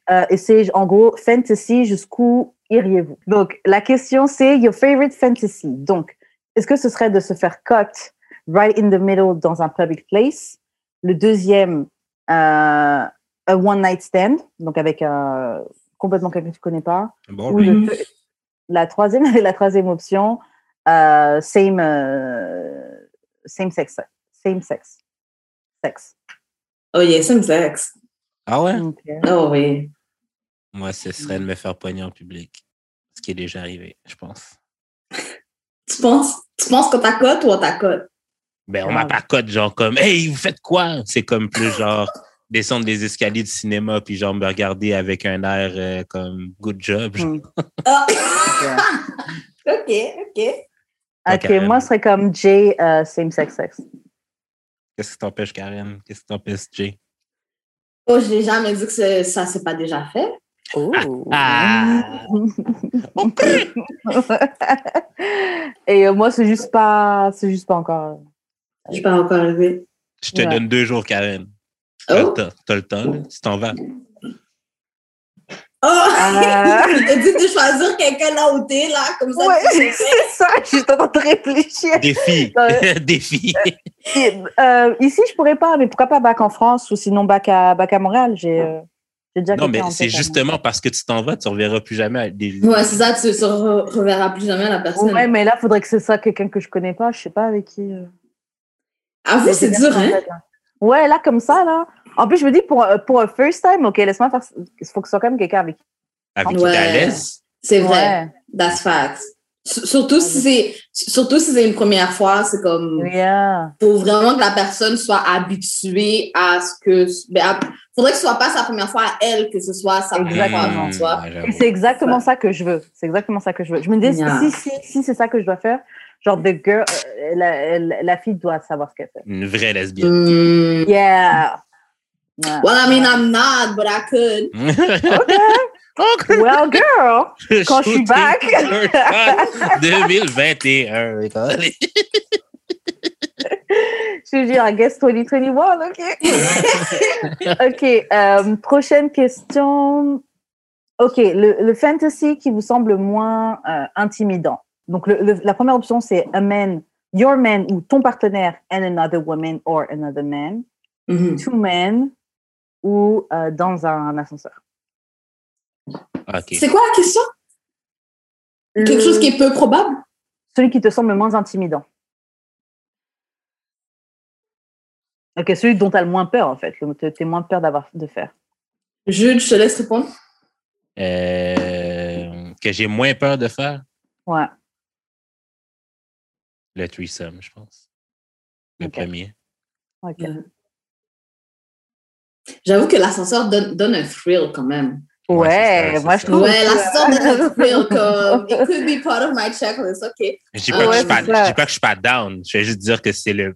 B: Euh, et c'est en gros fantasy jusqu'où iriez-vous? Donc la question c'est your favorite fantasy. Donc est-ce que ce serait de se faire cut right in the middle dans un public place? Le deuxième, euh, a one night stand, donc avec euh, complètement quelqu'un que tu connais pas.
C: Bon,
B: Ou
C: oui.
B: le- la troisième, la troisième option, euh, same, euh, same sex, same sex, sex.
A: Oh yeah, same sex.
C: Ah ouais?
A: Oh oui.
C: Moi, ce serait de me faire pogner en public. Ce qui est déjà arrivé, je pense.
A: Tu penses, tu penses qu'on t'accote ou on t'accote?
C: Ben, on m'a pas cote, genre comme Hey, vous faites quoi? C'est comme plus genre descendre des escaliers de cinéma puis genre me regarder avec un air euh, comme good job. genre.
B: Hmm.
A: Ah.
B: Ok.
A: ok, ok.
B: Ok,
C: Karen.
B: moi, ce serait comme Jay, euh, same sex sex.
C: Qu'est-ce qui t'empêche, Karen? Qu'est-ce qui t'empêche, Jay?
A: Oh, je n'ai jamais dit que ça s'est pas déjà fait.
B: Oh.
C: Ah!
B: Et euh, moi, c'est juste pas, c'est juste pas encore.
A: Je suis pas encore arrivée.
C: Je te
B: Ouais.
C: donne deux jours, Karen.
A: Oh!
C: t'as le temps, là. Tu t'en vas.
A: Oh!
B: Ah.
A: Je t'ai dit de choisir quelqu'un là où t'es, là, comme ça.
B: Ouais, c'est ça. Je suis en train de réfléchir.
C: Défi!
B: Ouais.
C: Défi!
B: Et, euh, ici, je pourrais pas, mais pourquoi pas back en France ou sinon back à, back à Montréal? J'ai euh, déjà
C: Non, mais c'est
B: tête,
C: justement parce que tu t'en vas, tu ne reverras plus jamais. à Des...
A: Ouais, c'est ça, tu ne re- reverras plus jamais la personne.
B: Ouais, mais là, il faudrait que ce soit quelqu'un que je connais pas. Je sais pas avec qui. euh.
A: Avoue,
B: Mais
A: c'est dur, hein?
B: là. Ouais, là, comme ça, là. En plus, je me dis, pour, euh, pour un first time, OK, laisse-moi faire. Il faut que ce soit quand même quelqu'un avec qui.
C: Avec qui
A: Ouais. C'est vrai.
B: Ouais.
A: That's facts. S- Surtout si c'est surtout si c'est une première fois, c'est comme
B: Yeah.
A: faut vraiment que la personne soit habituée à ce que ben, à- faudrait que ce soit pas sa première fois à elle que ce soit sa première fois avant
C: Mmh,
A: toi.
B: c'est exactement ça que je veux. C'est exactement ça que je veux. Je me dis,
A: Yeah.
B: si, si, si c'est ça que je dois faire, genre, the girl, euh, la, la, la fille doit savoir ce qu'elle fait.
C: Une vraie lesbienne.
A: Mm.
B: Yeah. Yeah.
A: Well, I mean, I'm not, but I could.
B: OK. Well, girl. Quand je suis back.
C: your shot 2021.
B: Je veux dire, I guess 2021, OK? OK. euh, prochaine question. OK. Le, le fantasy qui vous semble moins euh, intimidant. Donc, le- le- la première option, c'est a man, your man ou ton partenaire and another woman or another man.
A: Mhm.
B: Two men ou euh, dans un ascenseur.
C: OK.
A: C'est quoi la question? Quelque chose qui est peu probable?
B: Celui qui te semble le moins intimidant. OK, celui dont tu as le moins peur, en fait. Tu as moins peur d'avoir de faire.
A: Jude, je te laisse répondre.
C: Euh, que j'ai moins peur de faire?
B: Ouais.
C: le threesome, je pense. Le premier.
B: OK.
A: Mhm. J'avoue que l'ascenseur donne, donne un thrill quand même.
C: Ouais,
B: Ouais,
C: c'est ça,
B: moi je trouve.
A: Ouais, l'ascenseur donne un thrill comme it could be part of my checklist, ok.
C: Je dis pas, que
A: ouais,
C: je suis pas, je dis pas que je suis pas down. Je vais juste dire que c'est le.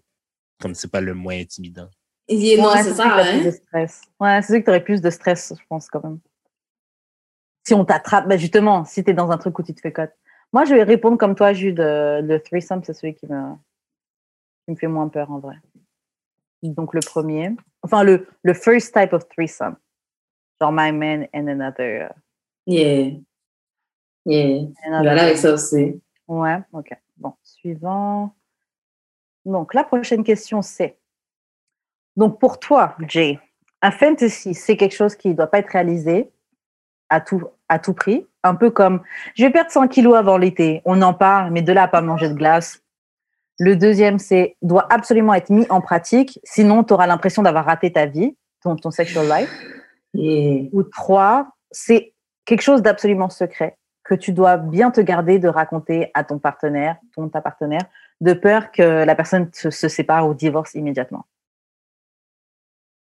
C: Comme c'est pas le moins intimidant.
A: Et non,
B: Ouais,
A: c'est ça,
B: plus
A: hein.
B: de stress. Ouais, c'est celui que tu aurais plus de stress, je pense, quand même. Si on t'attrape, ben justement, si tu es dans un truc où tu te fais cote. Moi, je vais répondre comme toi, Jude. euh, Le threesome, c'est celui qui me, qui me fait moins peur, en vrai. Donc, le premier. Enfin, le, le first type of threesome. Genre, my man and another. euh,
A: Yeah. Yeah. Voilà avec ça aussi.
B: Ouais, ok. Bon, suivant. Donc, la prochaine question, c'est donc pour toi, Jay, un fantasy, c'est quelque chose qui ne doit pas être réalisé à tout, à tout prix. Un peu comme je vais perdre 100 kilos avant l'été. On en parle, mais de là à pas manger de glace. Le deuxième, c'est doit absolument être mis en pratique. Sinon, tu auras l'impression d'avoir raté ta vie, ton, ton sexual life.
A: Et
B: Ou trois, c'est quelque chose d'absolument secret que tu dois bien te garder de raconter à ton partenaire, ton ta partenaire, de peur que la personne se, se sépare ou divorce immédiatement.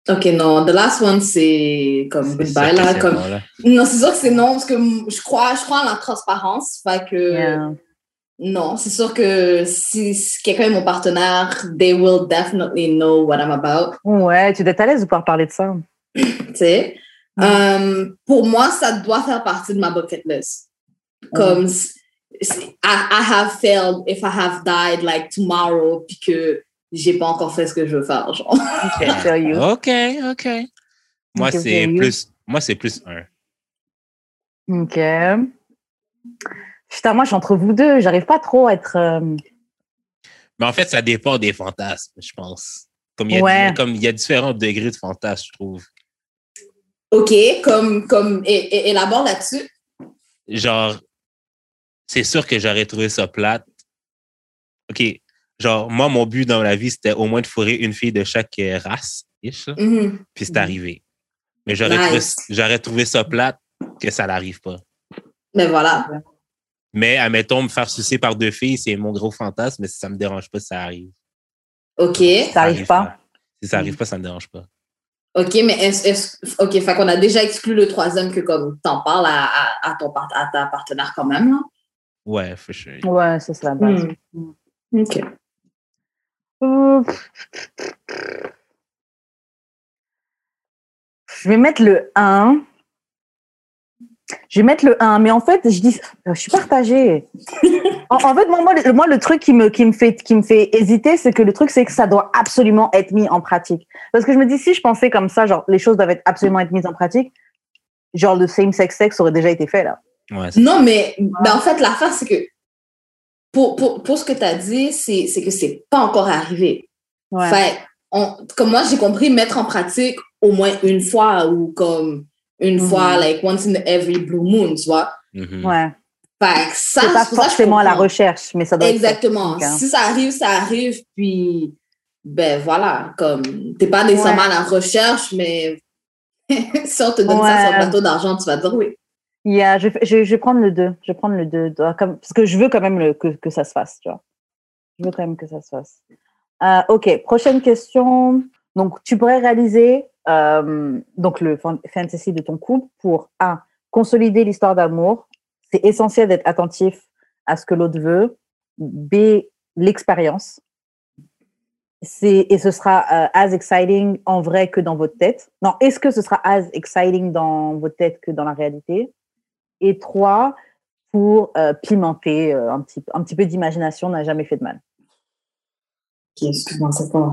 A: Ok, non, the last one, c'est comme
C: C'est
A: goodbye, là.
C: c'est
A: Comme...
C: bon, là.
A: Non, c'est sûr que c'est non, parce que je crois, je crois en la transparence. Fait que,
B: Yeah.
A: Non, c'est sûr que si, si quelqu'un est mon partenaire, they will definitely know what I'm about.
B: Ouais, tu dois être à l'aise de pouvoir parler de ça.
A: tu sais? Euh, pour moi, ça doit faire partie de ma bucket list. Comme, s- I, I have failed if I have died like tomorrow, puis que j'ai pas encore fait ce que je veux faire, genre.
B: Ok, feel you.
C: OK, OK. Moi,
B: Ok,
C: c'est
B: ok.
C: plus, moi, c'est plus un.
B: Ok. Putain, moi, je suis entre vous deux. J'arrive pas trop à être. euh,
C: Mais en fait, ça dépend des fantasmes, je pense. Comme il y a,
B: Ouais.
C: comme il y a différents degrés de fantasmes, je trouve.
A: OK, comme, comme, et, et- élabore là-dessus.
C: Genre, c'est sûr que j'aurais trouvé ça plate. OK. Genre, moi, mon but dans la vie, c'était au moins de fourrer une fille de chaque euh, race, ish.
A: Mhm.
C: puis c'est arrivé. Mais j'aurais
A: Nice.
C: trouvé, j'aurais trouvé ça plate que ça n'arrive pas.
A: Mais voilà.
C: Mais, admettons, me faire sucer par deux filles, c'est mon gros fantasme, mais si ça me dérange pas, ça arrive.
A: OK.
B: Ça arrive pas.
C: Si ça arrive pas, ça me dérange pas.
A: OK, mais est-ce, OK, fait qu'on a déjà exclu le troisième que comme t'en parles à, à, à ton part- à ta partenaire quand même, là?
C: Ouais, for sure.
B: Ouais, c'est ça la base.
A: OK.
B: Euh, Je vais mettre le 1. Je vais mettre le 1, mais en fait, je dis, je suis partagée. en, en fait, moi, moi, le, moi, le truc qui me, qui me fait, qui me fait hésiter, c'est que le truc, c'est que ça doit absolument être mis en pratique. Parce que je me dis, si je pensais comme ça, genre, les choses doivent être absolument être mises en pratique, genre, le same sex sex aurait déjà été fait, là.
C: Ouais,
A: Non, mais ben, en fait, l'affaire, c'est que pour, pour, pour ce que tu as dit, c'est, c'est que c'est pas encore arrivé.
B: Ouais.
A: Fait, on, comme moi, j'ai compris mettre en pratique au moins une fois ou comme une
B: Mhm.
A: fois, like once in every blue moon, tu vois.
C: Mhm.
B: ouais.
A: Fait que ça,
B: C'est pas
A: ça,
B: forcément à la recherche, mais ça doit.
A: Exactement.
B: Hein.
A: Si ça arrive, ça arrive, puis ben voilà, comme t'es pas nécessairement
B: Ouais.
A: à la recherche, mais si on te donne ça sur un plateau d'argent, tu vas dire oui.
B: Yeah, je, je, je vais prendre le 2. Je vais prendre le 2. Comme, parce que je veux quand même le, que, que ça se fasse, tu vois. Je veux quand même que ça se fasse. Euh, ok, prochaine question. Donc, tu pourrais réaliser euh, donc le fan- fantasy de ton couple pour un, consolider l'histoire d'amour. C'est essentiel d'être attentif à ce que l'autre veut. B, l'expérience. Et ce sera euh, as exciting en vrai que dans votre tête. Non, est-ce que ce sera as exciting dans votre tête que dans la réalité? Et trois, pour euh, pimenter un, petit, un petit peu d'imagination n'a jamais fait de mal.
A: Ok, excuse-moi, c'est pas.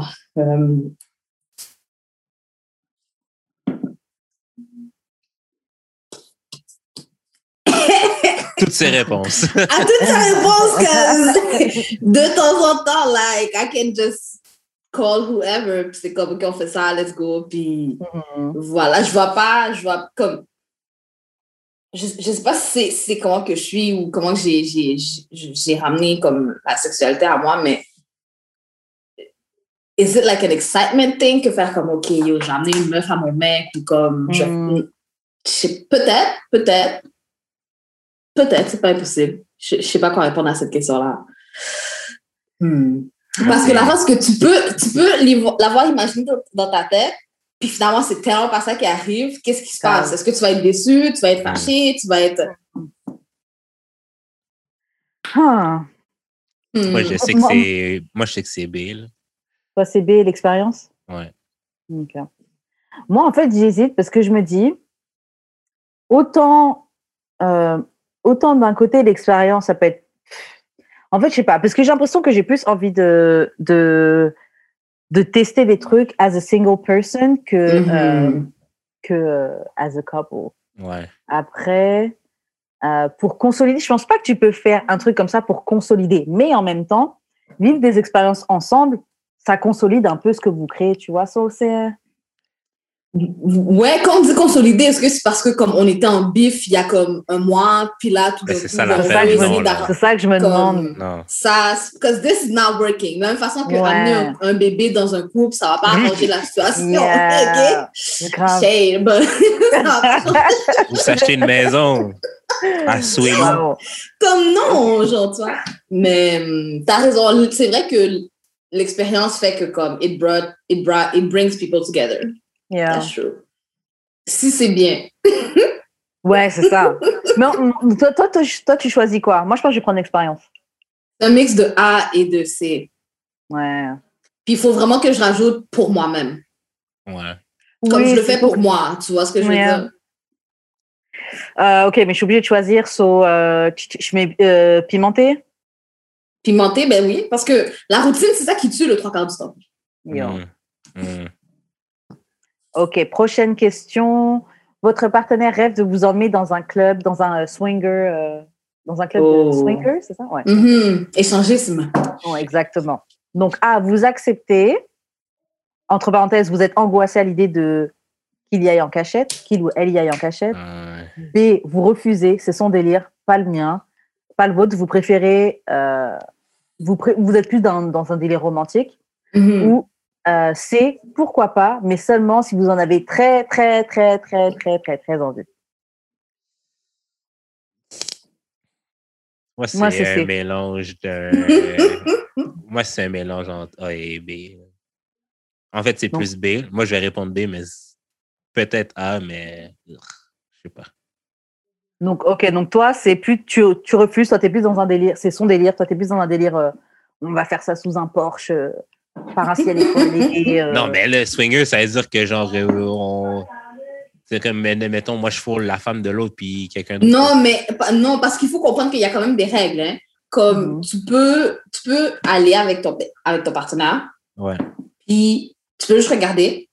C: Toutes ces réponses.
A: à toutes ces réponses que de temps en temps, like, I can just call whoever, puis c'est comme, OK, on fait ça, let's go, puis voilà, je vois pas, je vois comme. Je, je sais pas si c'est- c'est comment que je suis ou comment que j'ai- j'ai j'ai- j'ai ramené comme la sexualité à moi, mais is it like an excitement thing que faire comme OK, yo, j'ai amené une meuf à mon mec ou comme je-
B: Mm.
A: je sais- peut-être, peut-être, peut-être, c'est pas impossible. Je, je sais pas quoi répondre à cette question-là. Hmm. Parce que la chose que tu peux, tu peux l'avoir imaginé dans, ta tête, puis finalement, c'est tellement pas ça qui arrive. Qu'est-ce qui se
B: Ah.
A: passe? Est-ce que tu vas être déçu? Tu vas être fâché? Tu vas être.
B: Ah,
A: Hmm.
C: Moi, je sais que c'est, moi, je sais que c'est B,
B: toi, c'est B, l'expérience?
C: Ouais.
B: Ok. Moi, en fait, j'hésite parce que je me dis, autant, euh, autant d'un côté, l'expérience, ça peut être. En fait, je sais pas, parce que j'ai l'impression que j'ai plus envie de, de, de tester des trucs as a single person que,
A: Mhm.
B: euh, que euh, as a couple.
C: Ouais.
B: Après, euh, pour consolider. Je pense pas que tu peux faire un truc comme ça pour consolider, mais en même temps, vivre des expériences ensemble, ça consolide un peu ce que vous créez, tu vois. So, c'est
A: Ouais, quand on dit consolider, est-ce que c'est parce que comme on était en bif il y a comme un mois, puis là, tout
C: Ben, c'est ça
B: c'est ça que je me
A: Comme-
B: demande.
C: Non.
A: ça, because this is not working. De la même façon que
B: Ouais.
A: amener un, un bébé dans un couple, ça va pas arranger la situation.
B: Yeah.
A: ok? Shade, but.
C: Vous s'achetez une maison à Swing.
B: Wow.
A: comme non, genre, tu vois. Mais hum, t'as raison. C'est vrai que l'expérience fait que comme it brought, it brought, it brings people together.
B: Yeah.
A: That's true. Si c'est bien.
B: Ouais, c'est ça. Mais on- toi, toi, toi, toi, tu choisis quoi? Moi, je pense que je vais prendre l'expérience.
A: Un mix de A et de C.
B: Ouais.
A: Puis il faut vraiment que je rajoute pour moi-même.
C: Ouais.
A: Comme
B: Oui,
A: je le fais pour moi. Tu vois ce que je veux dire?
B: Euh, ok, mais je suis obligée de choisir. So, euh, je mets euh, pimenté?
A: Pimenté, ben oui. Parce que la routine, c'est ça qui tue le trois quarts du temps.
B: Yo.
C: Mm. Mm.
B: Ok, prochaine question. Votre partenaire rêve de vous emmener dans un club, dans un euh, swinger, euh, dans un club
A: Oh.
B: de swinger, c'est ça? Ouais.
A: Mhm. Échangisme.
B: Exactement. Donc, A, vous acceptez. Entre parenthèses, vous êtes angoissé à l'idée de qu'il y aille en cachette, qu'il ou elle y aille en cachette.
C: Ouais.
B: B, vous refusez, c'est son délire, pas le mien, pas le vôtre. Vous préférez, euh, vous, pré- vous êtes plus dans, dans un délire romantique.
A: Mhm.
B: Ou euh, C, pourquoi pas, mais seulement si vous en avez très, très, très, très, très, très, très envie.
C: Moi, c'est
B: c'est
C: un
B: C.
C: mélange de. Moi, c'est un mélange entre A et B. En fait, c'est plus B. Moi, je vais répondre B, mais c'est peut-être A, mais je sais pas.
B: Donc, ok, donc toi, c'est plus, tu, tu refuses, toi, t'es plus dans un délire, c'est son délire, toi, t'es plus dans un délire, euh, on va faire ça sous un Porsche, euh, euh,
C: Non, mais le swinger, ça veut dire que genre, euh, on. C'est comme, mais- mettons, moi, je fourre la femme de l'autre, puis quelqu'un d'autre.
A: Non, mais non, parce qu'il faut comprendre qu'il y a quand même des règles. hein. Comme
B: Mhm.
A: tu, peux, tu peux aller avec ton, avec ton partenaire,
C: Ouais.
A: puis tu peux juste regarder.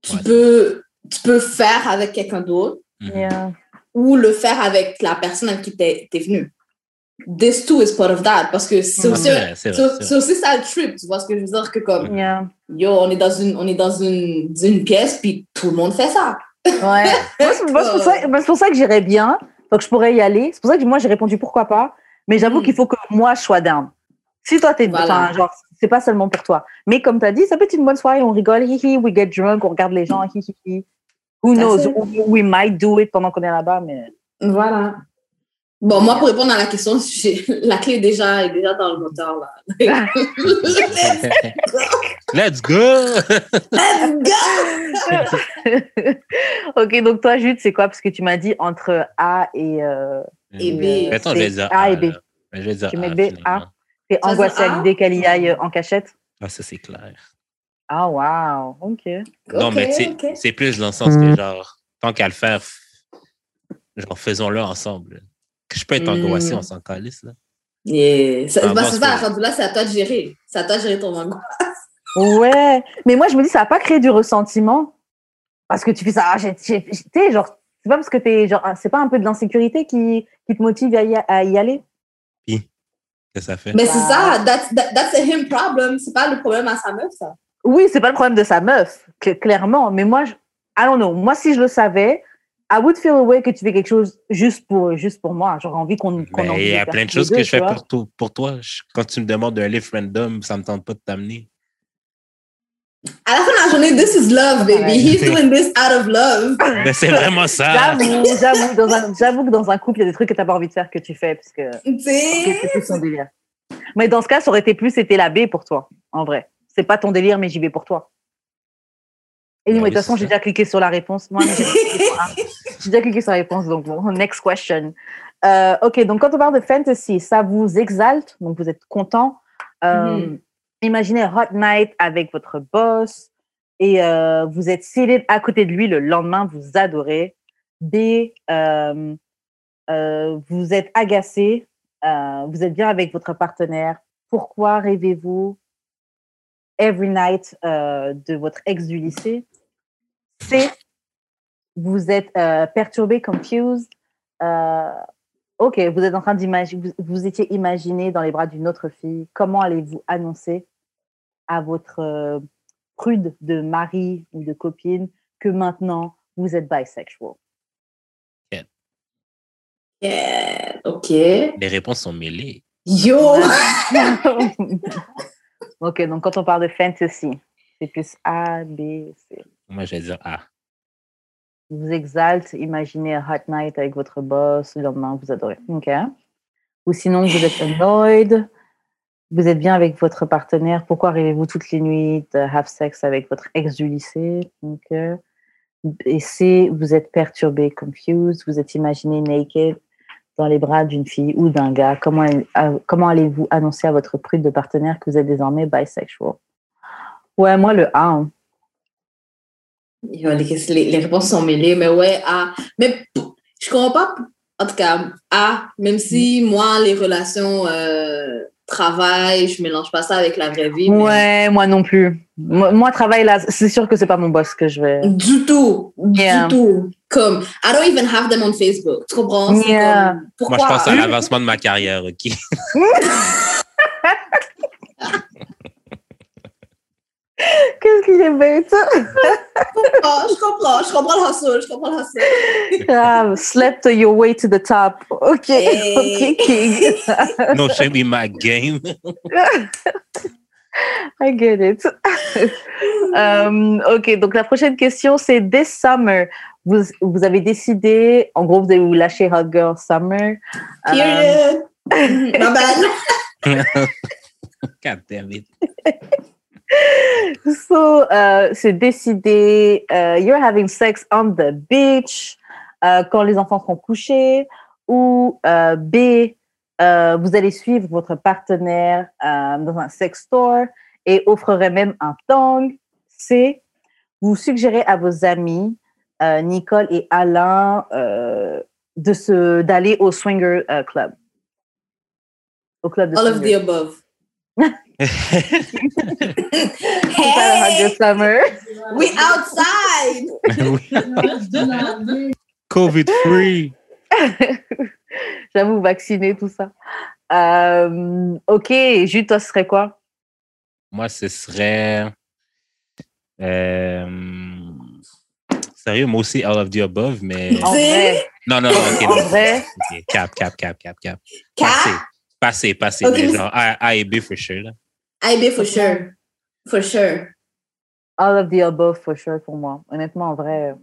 A: Tu,
C: Ouais.
A: peux, tu peux faire avec quelqu'un d'autre
C: Mhm.
B: yeah.
A: ou le faire avec la personne avec qui t'es es venu. This too is part of that. Parce que c'est aussi,
C: C'est
A: ça le trip. Tu vois ce que je veux dire? Que comme,
B: Yeah.
A: yo, on est dans une, on est dans une, une pièce, puis tout le monde fait ça.
B: Ouais. moi, c'est pour, ça- pour que j'irais bien, donc je pourrais y aller. C'est pour ça que moi, j'ai répondu pourquoi pas, mais j'avoue
A: Mhm.
B: qu'il faut que moi, je sois down. Si toi, t'es,
A: Voilà.
B: genre, c'est pas seulement pour toi. Mais comme tu as dit, ça peut être une bonne soirée, on rigole, hihi, we get drunk, on regarde les gens, hihi, hihi. Who
A: That's
B: knows? We might do it pendant qu'on est là-bas, mais.
A: Voilà. Bon, moi, pour répondre à la question, la clé est déjà, est déjà dans le moteur. Là.
C: Let's go!
A: Let's go!
B: ok, donc toi, Jude, c'est quoi? Parce que tu m'as dit entre A et. Euh,
A: Et B.
C: Mettons, je vais dire
B: A et B.
C: Je vais dire
B: Tu mets B. A? t'es
A: Ça,
B: angoissé
A: c'est
B: à l'idée qu'elle y aille euh, en cachette?
C: Ah, ça, c'est clair.
B: Ah, wow. Ok.
C: non, mais tu sais, c'est plus dans le sens que, genre, tant qu'à le faire, genre, faisons-le ensemble. Que je peux être
A: Mm.
C: angoissé, on s'en calisse, là.
A: Yeah. Ça-
C: Ah,
A: bah, c'est ça, rendu là, c'est à toi de gérer. C'est à toi de gérer ton angoisse.
B: Ouais, mais moi je me dis ça va pas créer du ressentiment parce que tu fais ça. ah, Tu sais, genre, c'est pas parce que t'es genre, c'est pas un peu de l'insécurité qui, qui te motive à y, à y aller?
C: Qu'est-ce que ça fait?
A: Mais c'est ça, that's, that- that's a him problem. C'est pas le problème à sa meuf, ça.
B: Oui, c'est pas le problème de sa meuf, cl- clairement. Mais moi, je, I don't know. Moi, si je le savais, I would feel away que tu fais quelque chose juste pour, juste pour moi. J'aurais envie qu'on
C: Mais
B: en
C: il y a plein de choses que je fais
B: tu
C: pour, toi- pour toi. Je- Quand tu me demandes un livre random, ça me tente pas de t'amener.
A: À la fin de la journée, this is love, baby.
B: Ouais.
A: He's doing this out of love.
C: Mais c'est vraiment ça.
B: J'avoue, que dans un couple, il y a des trucs que t'as pas envie de faire que tu fais parce que
A: Tu
B: c'est plus ton délire. Mais dans ce cas, ça aurait été plus, c'était la B pour toi, en vrai. C'est pas ton délire, mais j'y vais pour toi. Et
C: Ben
B: de toute façon, j'ai déjà cliqué sur la réponse. Moi, j'ai déjà cliqué sur la réponse, donc bon, next question. Euh, ok, donc quand on parle de fantasy, ça vous exalte, donc vous êtes content? Euh,
A: Mhm.
B: Imaginez hot night avec votre boss et euh, vous êtes seated à côté de lui le lendemain, vous adorez. B, vous êtes agacé, vous êtes bien avec votre partenaire. Pourquoi rêvez-vous every night de votre ex du lycée? C, vous êtes euh, perturbé, confused. Euh, ok, vous êtes en train d'imaginer, vous, vous étiez imaginé dans les bras d'une autre fille. Comment allez-vous annoncer à votre euh, prude de mari ou de copine que maintenant vous êtes bisexual?
A: Yeah, OK.
C: Les réponses sont mêlées.
A: Yo!
B: ok, donc quand on parle de fantasy, c'est plus A, B, C.
C: Moi, je vais dire A.
B: vous exalte, imaginez un hot night avec votre boss, le lendemain, vous adorez. OK. Ou sinon, vous êtes annoyed, vous êtes bien avec votre partenaire. Pourquoi arrivez-vous toutes les nuits de have sex avec votre ex du lycée? OK. Et C, vous êtes perturbé, confused, vous êtes imaginé naked dans les bras d'une fille ou d'un gars. Comment, euh, comment allez-vous annoncer à votre prude de partenaire que vous êtes désormais bisexual? Ouais, moi, le A. hein.
A: Les, les- réponses sont mêlées, mais ouais, A. Mais je comprends pas, en tout cas, A, même si moi, les relations euh, travail, je mélange pas ça avec la vraie vie. mais
B: Ouais, moi non plus. Moi, moi, travail là, c'est sûr que c'est pas mon boss que je vais.
A: Du tout,
B: Yeah.
A: du tout. Comme, I don't even have them on Facebook. Tu comprends?
B: Yeah.
A: comme, pourquoi?
C: Moi, je pense à l'avancement de ma carrière, OK?
B: Qu'est-ce qu'il est bête?
A: Ah, je comprends, je comprends le hustle, je comprends le hustle.
B: Ah, slept your way to the top. Ok,
A: Hey.
B: ok, King.
C: No shame in my game.
B: I get it. Euh, ok, donc la prochaine question, c'est This Summer. Vous, vous avez décidé, en gros, vous allez vous lâcher Hot Girl Summer.
A: Period. Ma bad.
C: God damn it.
B: So, euh, c'est décidé, euh, you're having sex on the beach euh, quand les enfants seront couchés, ou euh, B, vous allez suivre votre partenaire dans un sex store et offrerez même un tong. C, vous suggérez à vos amis, Nicole et Alain, de se d'aller au swinger club. Au club de
A: All of the above. Hey,
B: Summer.
A: we outside.
C: COVID free.
B: J'avoue, vacciner, tout ça. Euh, ok, Jules, toi, ce serait quoi?
C: Moi, ce serait. euh, Sérieux, moi aussi, all of the above, mais.
B: En
A: C'est-
B: vrai,
C: Non, non, non, ok.
B: en
C: non.
B: vrai,
C: Cap, cap, cap, cap, cap.
A: Cap?
C: Passé. Passé, passé.
A: Ok,
C: mais
A: mais-
C: genre A, A et B for sure. Là.
A: IB for sure. For sure.
B: all of the above, for sure, pour moi. Honnêtement, en vrai. euh,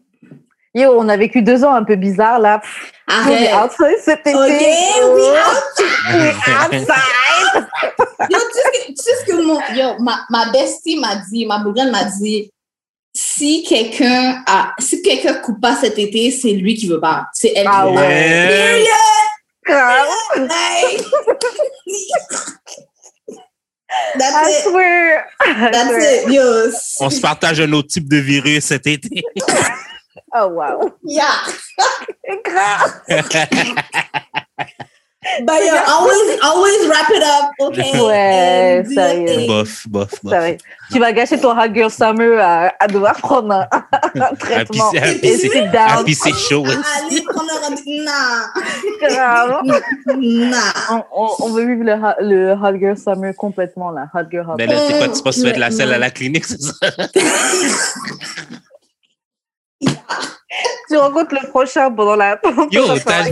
B: Yo, on a vécu deux ans un peu bizarres, là. Pff, on est
A: Arrête.
B: outside cet été.
A: Ok, we outside.
B: outside.
A: Yo, tu sais, ce que- tu sais ce que mon, yo, ma, ma bestie m'a dit, ma bourgane m'a dit, si quelqu'un a, si quelqu'un coupe pas cet été, c'est lui qui veut pas. C'est elle
B: Ah
A: qui veut pas.
B: ouais.
A: Period.
B: Grave.
A: Like,
B: I
A: That's it.
B: swear.
A: That's
B: swear.
A: it. Yo.
C: On se partage un autre type de virus cet été.
B: Oh, wow.
A: Yeah.
B: Grave.
A: But yo, always, always wrap it up, okay?
B: Ouais, sérieux.
C: bof, bof,
B: Ça
C: bof.
B: va. Tu vas gâcher ton Hot Girl Summer à, à devoir prendre un, un traitement.
C: pisser- à
B: Et
C: pisser-
B: sit down.
C: puis c'est chaud.
A: Allez, prendre un.
B: Grave.
A: Nah.
B: On, veut vivre le, le Hot Girl Summer complètement, là. Hot Girl, Hot
C: Mais là, c'est quoi, tu penses vas être la seule
A: Non.
C: à la clinique, c'est ça?
B: Tu rencontres le prochain pendant la. pendant
C: Yo, t'as-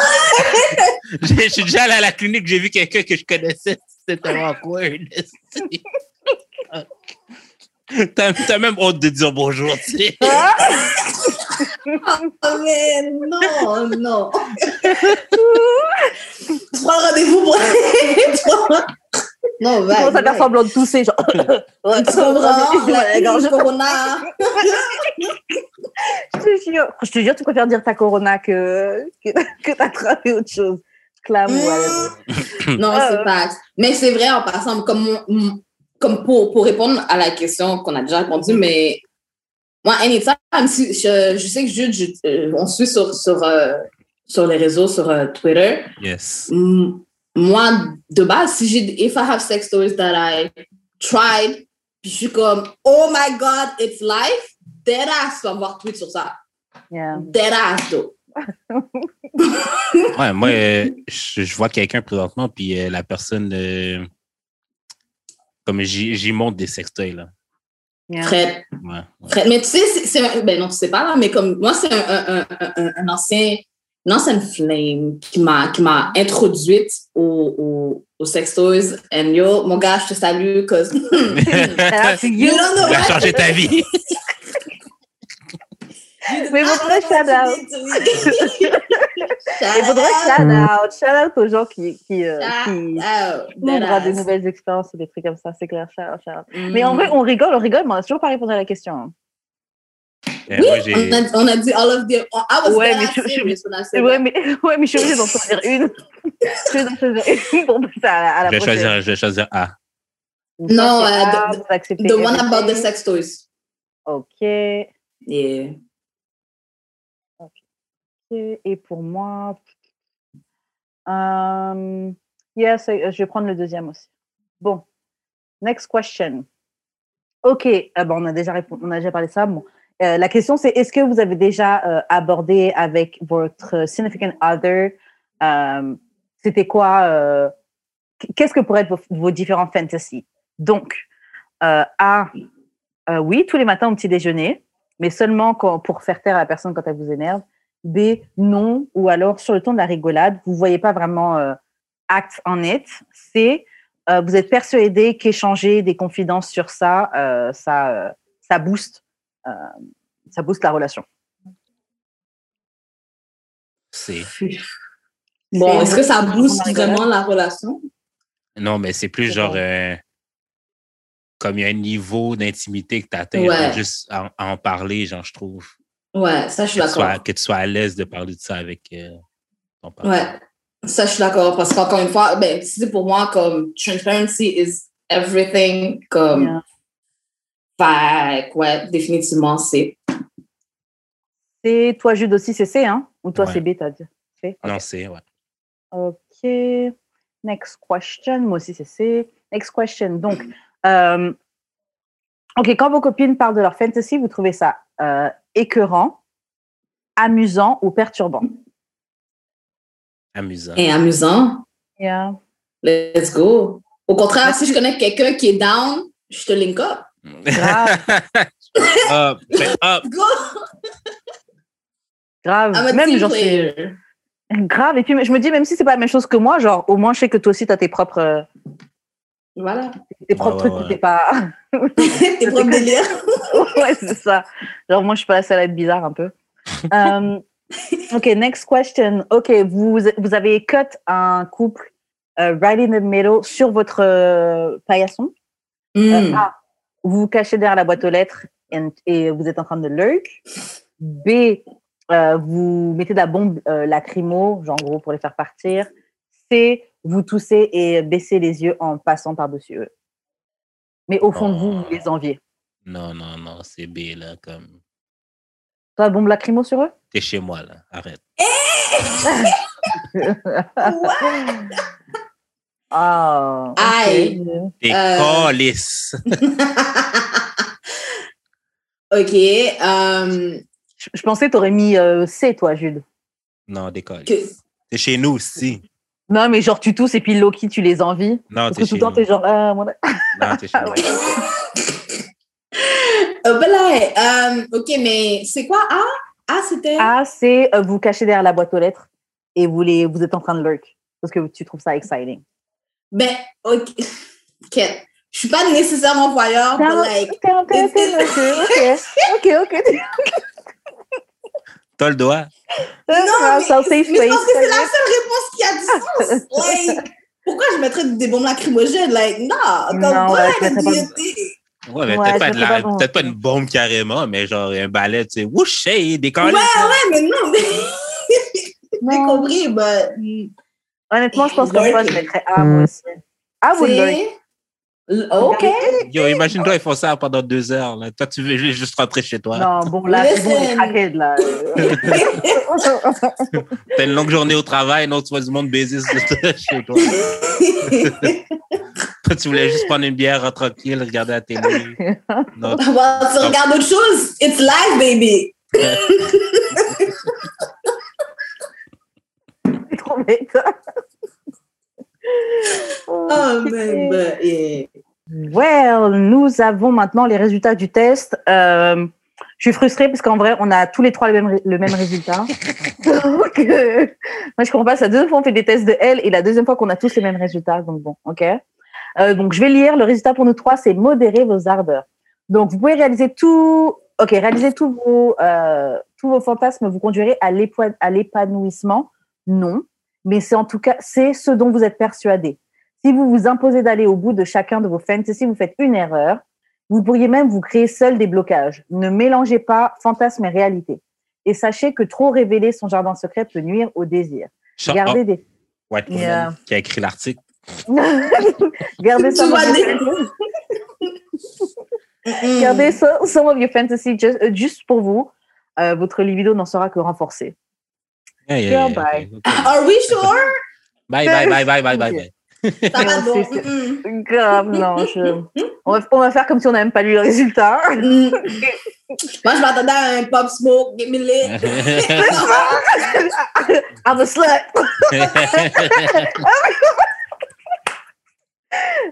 C: Je suis déjà allé à la clinique, j'ai vu quelqu'un que je connaissais. C'était awkward. T'as t'as même honte de dire bonjour, tu sais.
A: Oh, mais non, non. tu prends le rendez-vous pour. non,
B: Tu
A: va.
B: commences à faire semblant de tousser, genre.
A: Tu comprends? La
B: gorge.
A: corona.
B: Je te jure, je te jure, tu préfères dire ta corona que, que, que d'attraper autre chose. Clam ou whatever.
A: Non,
B: Ah,
A: c'est
B: ouais.
A: pas. Mais c'est vrai en passant, comme, comme pour, pour répondre à la question qu'on a déjà répondu, mais moi, anytime, si, je, je sais que Jude, je- euh, on suit sur, sur, euh, sur les réseaux, sur euh, Twitter.
C: Yes.
A: M- moi, de base, si j'ai, if I have sex stories that I tried, puis je suis comme, oh my God, it's life, dead ass, tu vas me voir tweet sur ça.
B: Yeah.
A: Dead ass, though.
C: Ouais, moi, euh, je, je vois quelqu'un présentement, puis euh, la personne, euh, comme j'y j'y montre des sextoys, là.
B: Yeah.
A: Fred,
C: Ouais, ouais.
A: Fred. Mais tu sais, c'est- ben non, tu sais pas là, mais comme moi, c'est un, un, un, un, un ancien, une ancienne flame qui m'a qui m'a introduite au, au, au sextoys. And yo, mon gars, je te salue, cause you don't know
C: a changé ta vie.
B: Mais faudrait shout out. Il faudrait shout out. Shout out aux gens qui, qui, euh, qui ouvrent à des nouvelles expériences ou des trucs comme ça. C'est clair. Shout out, shout out. Mais en vrai, on rigole, on rigole, mais on n'a toujours pas répondu à la question.
C: Euh,
A: Oui,
C: moi, j'ai-
A: on a, on a dit all of the. I was
B: Ouais, mais je- je-
A: serious when I said
B: Ouais, mais, ouais, mais je suis obligée d'en choisir une. Je obligée d'en choisir une pour passer à la, à la
C: je vais
B: prochaine.
C: choisir, je vais choisir A.
B: Donc,
A: Non, euh,
B: A,
A: the-
B: acceptez
A: The one about the sex toys.
B: Ok.
A: Yeah.
B: Et pour moi, um, yes, euh, je vais prendre le deuxième aussi. Bon, next question. Ok, euh, bon, on a déjà répondu, on a déjà parlé de ça. Bon. Euh, la question c'est est-ce que vous avez déjà euh, abordé avec votre significant other euh, C'était quoi Qu'est-ce que pourraient être vos, vos différents fantasies Donc, A, oui, tous les matins au petit déjeuner, mais seulement pour faire taire à la personne quand elle vous énerve. B, non, ou alors sur le ton de la rigolade, vous ne voyez pas vraiment euh, act on it. C, vous êtes persuadé qu'échanger des confidences sur ça, ça, ça booste, ça booste la relation.
C: C'est
A: Bon, est-ce que ça booste vraiment la relation?
C: non, mais c'est plus genre euh, comme il y a un niveau d'intimité que tu atteins
A: Ouais.
C: juste à, à en parler, genre, je trouve.
A: Ouais, ça, je suis d'accord.
C: que tu sois à l'aise de parler de ça avec euh, ton partenaire.
A: Ouais, ça, je suis d'accord. Parce qu'encore une fois, ben, c'est pour moi, comme transparency is everything. Comme,
B: Yeah.
A: Fait ouais, définitivement, c'est.
B: Et toi, Jude aussi, c'est C, hein? Ou toi,
C: Ouais.
B: c'est B, t'as dit? C?
C: Non, c'est, ouais.
B: Ok. Next question. Moi aussi, c'est C. Next question. Donc, euh, ok, quand vos copines parlent de leur fantasy, vous trouvez ça euh, écœurant, amusant ou perturbant?
C: Amusant.
A: Et amusant.
B: Yeah.
A: Let's go. Au contraire, si je connais quelqu'un qui est down, je te link up.
B: Grave.
C: Up, up.
A: Go!
B: Grave.
A: I'm a
B: Même, genre, c'est grave. Et puis, je me dis, même si c'est pas la même chose que moi, genre, au moins, je sais que toi aussi, tu as tes propres,
A: Voilà.
B: tes propres
C: Ouais,
B: trucs
C: ouais,
B: t'es pas.
A: Tes propres délires.
B: ouais, c'est ça. Genre, moi, je suis pas la seule à être bizarre un peu. Euh, ok, next question. Ok, vous, vous avez cut un couple euh, right in the middle sur votre euh, paillasson.
A: Mm.
B: Vous vous cachez derrière la boîte aux lettres and- et vous êtes en train de lurk. B, euh, vous mettez de la bombe euh, lacrymo, genre en gros pour les faire partir. C, vous toussez et baissez les yeux en passant par-dessus eux. Mais au fond de vous, vous les enviez.
C: Non, non, non, c'est B, là, comme.
B: Toi, bombe lacrymo sur eux?
C: T'es chez moi, là. Arrête.
B: Ah. ok.
A: Aïe. Euh.
C: calice.
A: OK. um,
B: Je, je pensais que tu aurais mis euh, C, toi, Jude.
C: Non, des
A: que-
C: T'es chez nous aussi.
B: Non, mais genre, tu tousses et puis Loki, tu les envies.
C: Non,
B: que tout
C: chez
B: le temps, t'es genre, ah, mon-
C: Non, t'es chez
B: Ah
C: nous.
A: Euh, um, OK, mais c'est quoi? A? A, c'était?
B: A, c'est euh, vous cachez derrière la boîte aux lettres et vous, les, vous êtes en train de lurk parce que tu trouves ça exciting.
A: Ben, OK. OK. Je suis pas nécessairement voyeur, like,
B: t'es intéressé, monsieur. Ok, ok, ok.
C: T'as le doigt.
A: Non, mais, mais je pense que c'est la seule réponse qui a du sens. Like, pourquoi je mettrais des bombes lacrymogènes? Like, non, comme
B: Non, ouais, pas-?
C: Ouais, mais
B: Ouais,
C: peut-être pas, la-
B: pas bon.
C: peut-être pas une bombe carrément, mais genre un balai, tu sais, whoosh, hey, des
A: Ouais, ouais, mais non, mais j'ai compris, but.
B: Honnêtement, je pense comme toi, je mettrais A, moi aussi. A ou lurk?
A: C'est. OK.
C: Yo, imagine-toi, ils font ça pendant deux heures. Là. Toi, tu veux juste rentrer chez toi.
B: Non, bon, là, c'est bon, les
A: Listen.
B: craquettes, là.
C: T'as une longue journée au travail, non, tu vois du monde baiser chez toi. Toi, tu voulais juste prendre une bière tranquille, regarder la télé. Non, tu-
A: Well, tu regardes autre chose. It's live, baby. Oh, but yeah.
B: Well, nous avons maintenant les résultats du test. Euh, je suis frustrée parce qu'en vrai, on a tous les trois le même, le même résultat. donc, euh, moi, je comprends pas. C'est la deuxième fois qu'on fait des tests de L et la deuxième fois qu'on a tous les mêmes résultats. Donc, bon, OK. Euh, donc, je vais lire. Le résultat pour nous trois, c'est modérer vos ardeurs. Donc, vous pouvez réaliser tout. OK, réaliser tous vos, tous vos fantasmes vous conduirez à l'épanouissement. Non. Mais c'est en tout cas, c'est ce dont vous êtes persuadé. Si vous vous imposez d'aller au bout de chacun de vos fantasies, vous faites une erreur. Vous pourriez même vous créer seul des blocages. Ne mélangez pas fantasme et réalité. Et sachez que trop révéler son jardin secret peut nuire au désir.
C: Shut
B: Gardez
C: up,
B: des... Yeah.
C: qui a écrit l'article.
B: Gardez
A: Mm-mm.
B: Gardez so- some of your fantasy just, euh, juste pour vous. Euh, votre libido n'en sera que renforcé.
C: Yeah, yeah,
B: Yeah,
C: yeah,
B: bye.
C: ok, ok.
A: Are we sure?
C: Bye, bye, bye, bye, bye, bye, bye.
A: Ça va donc.
B: C'est-
A: Mm-mm.
B: Grave, non. Je... On, va, on va faire comme si on n'a même pas lu le résultat.
A: Mm. Moi, je m'attendais à un pop smoke, get me lit.
B: I'm a slut.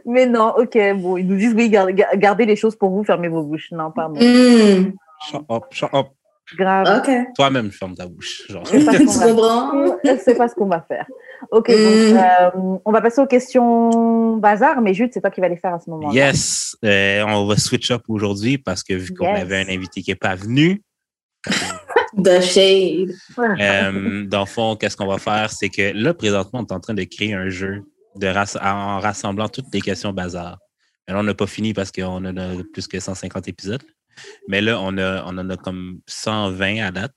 B: Mais non, ok, bon, ils nous disent oui, gar- gar- gardez les choses pour vous, fermez vos bouches. Non, pardon.
A: Mm.
C: Shut up, shut up.
B: Grave.
C: Toi-même, ferme ta bouche. Genre.
B: C'est pas ce pas ce qu'on va faire. Ok,
A: Mm.
B: donc euh, on va passer aux questions bazar, mais Jude, c'est toi qui vas les faire à ce moment-là.
C: Yes, euh, on va switch up aujourd'hui parce que vu qu'on
B: Yes.
C: avait un invité qui n'est pas venu,
A: The shade.
C: euh, dans le fond, qu'est-ce qu'on va faire? C'est que là, présentement, on est en train de créer un jeu de rass- en rassemblant toutes les questions bazar. Mais là, on n'a pas fini parce qu'on en a plus que 150 épisodes. Mais là, on, a, on en a comme 120 à date.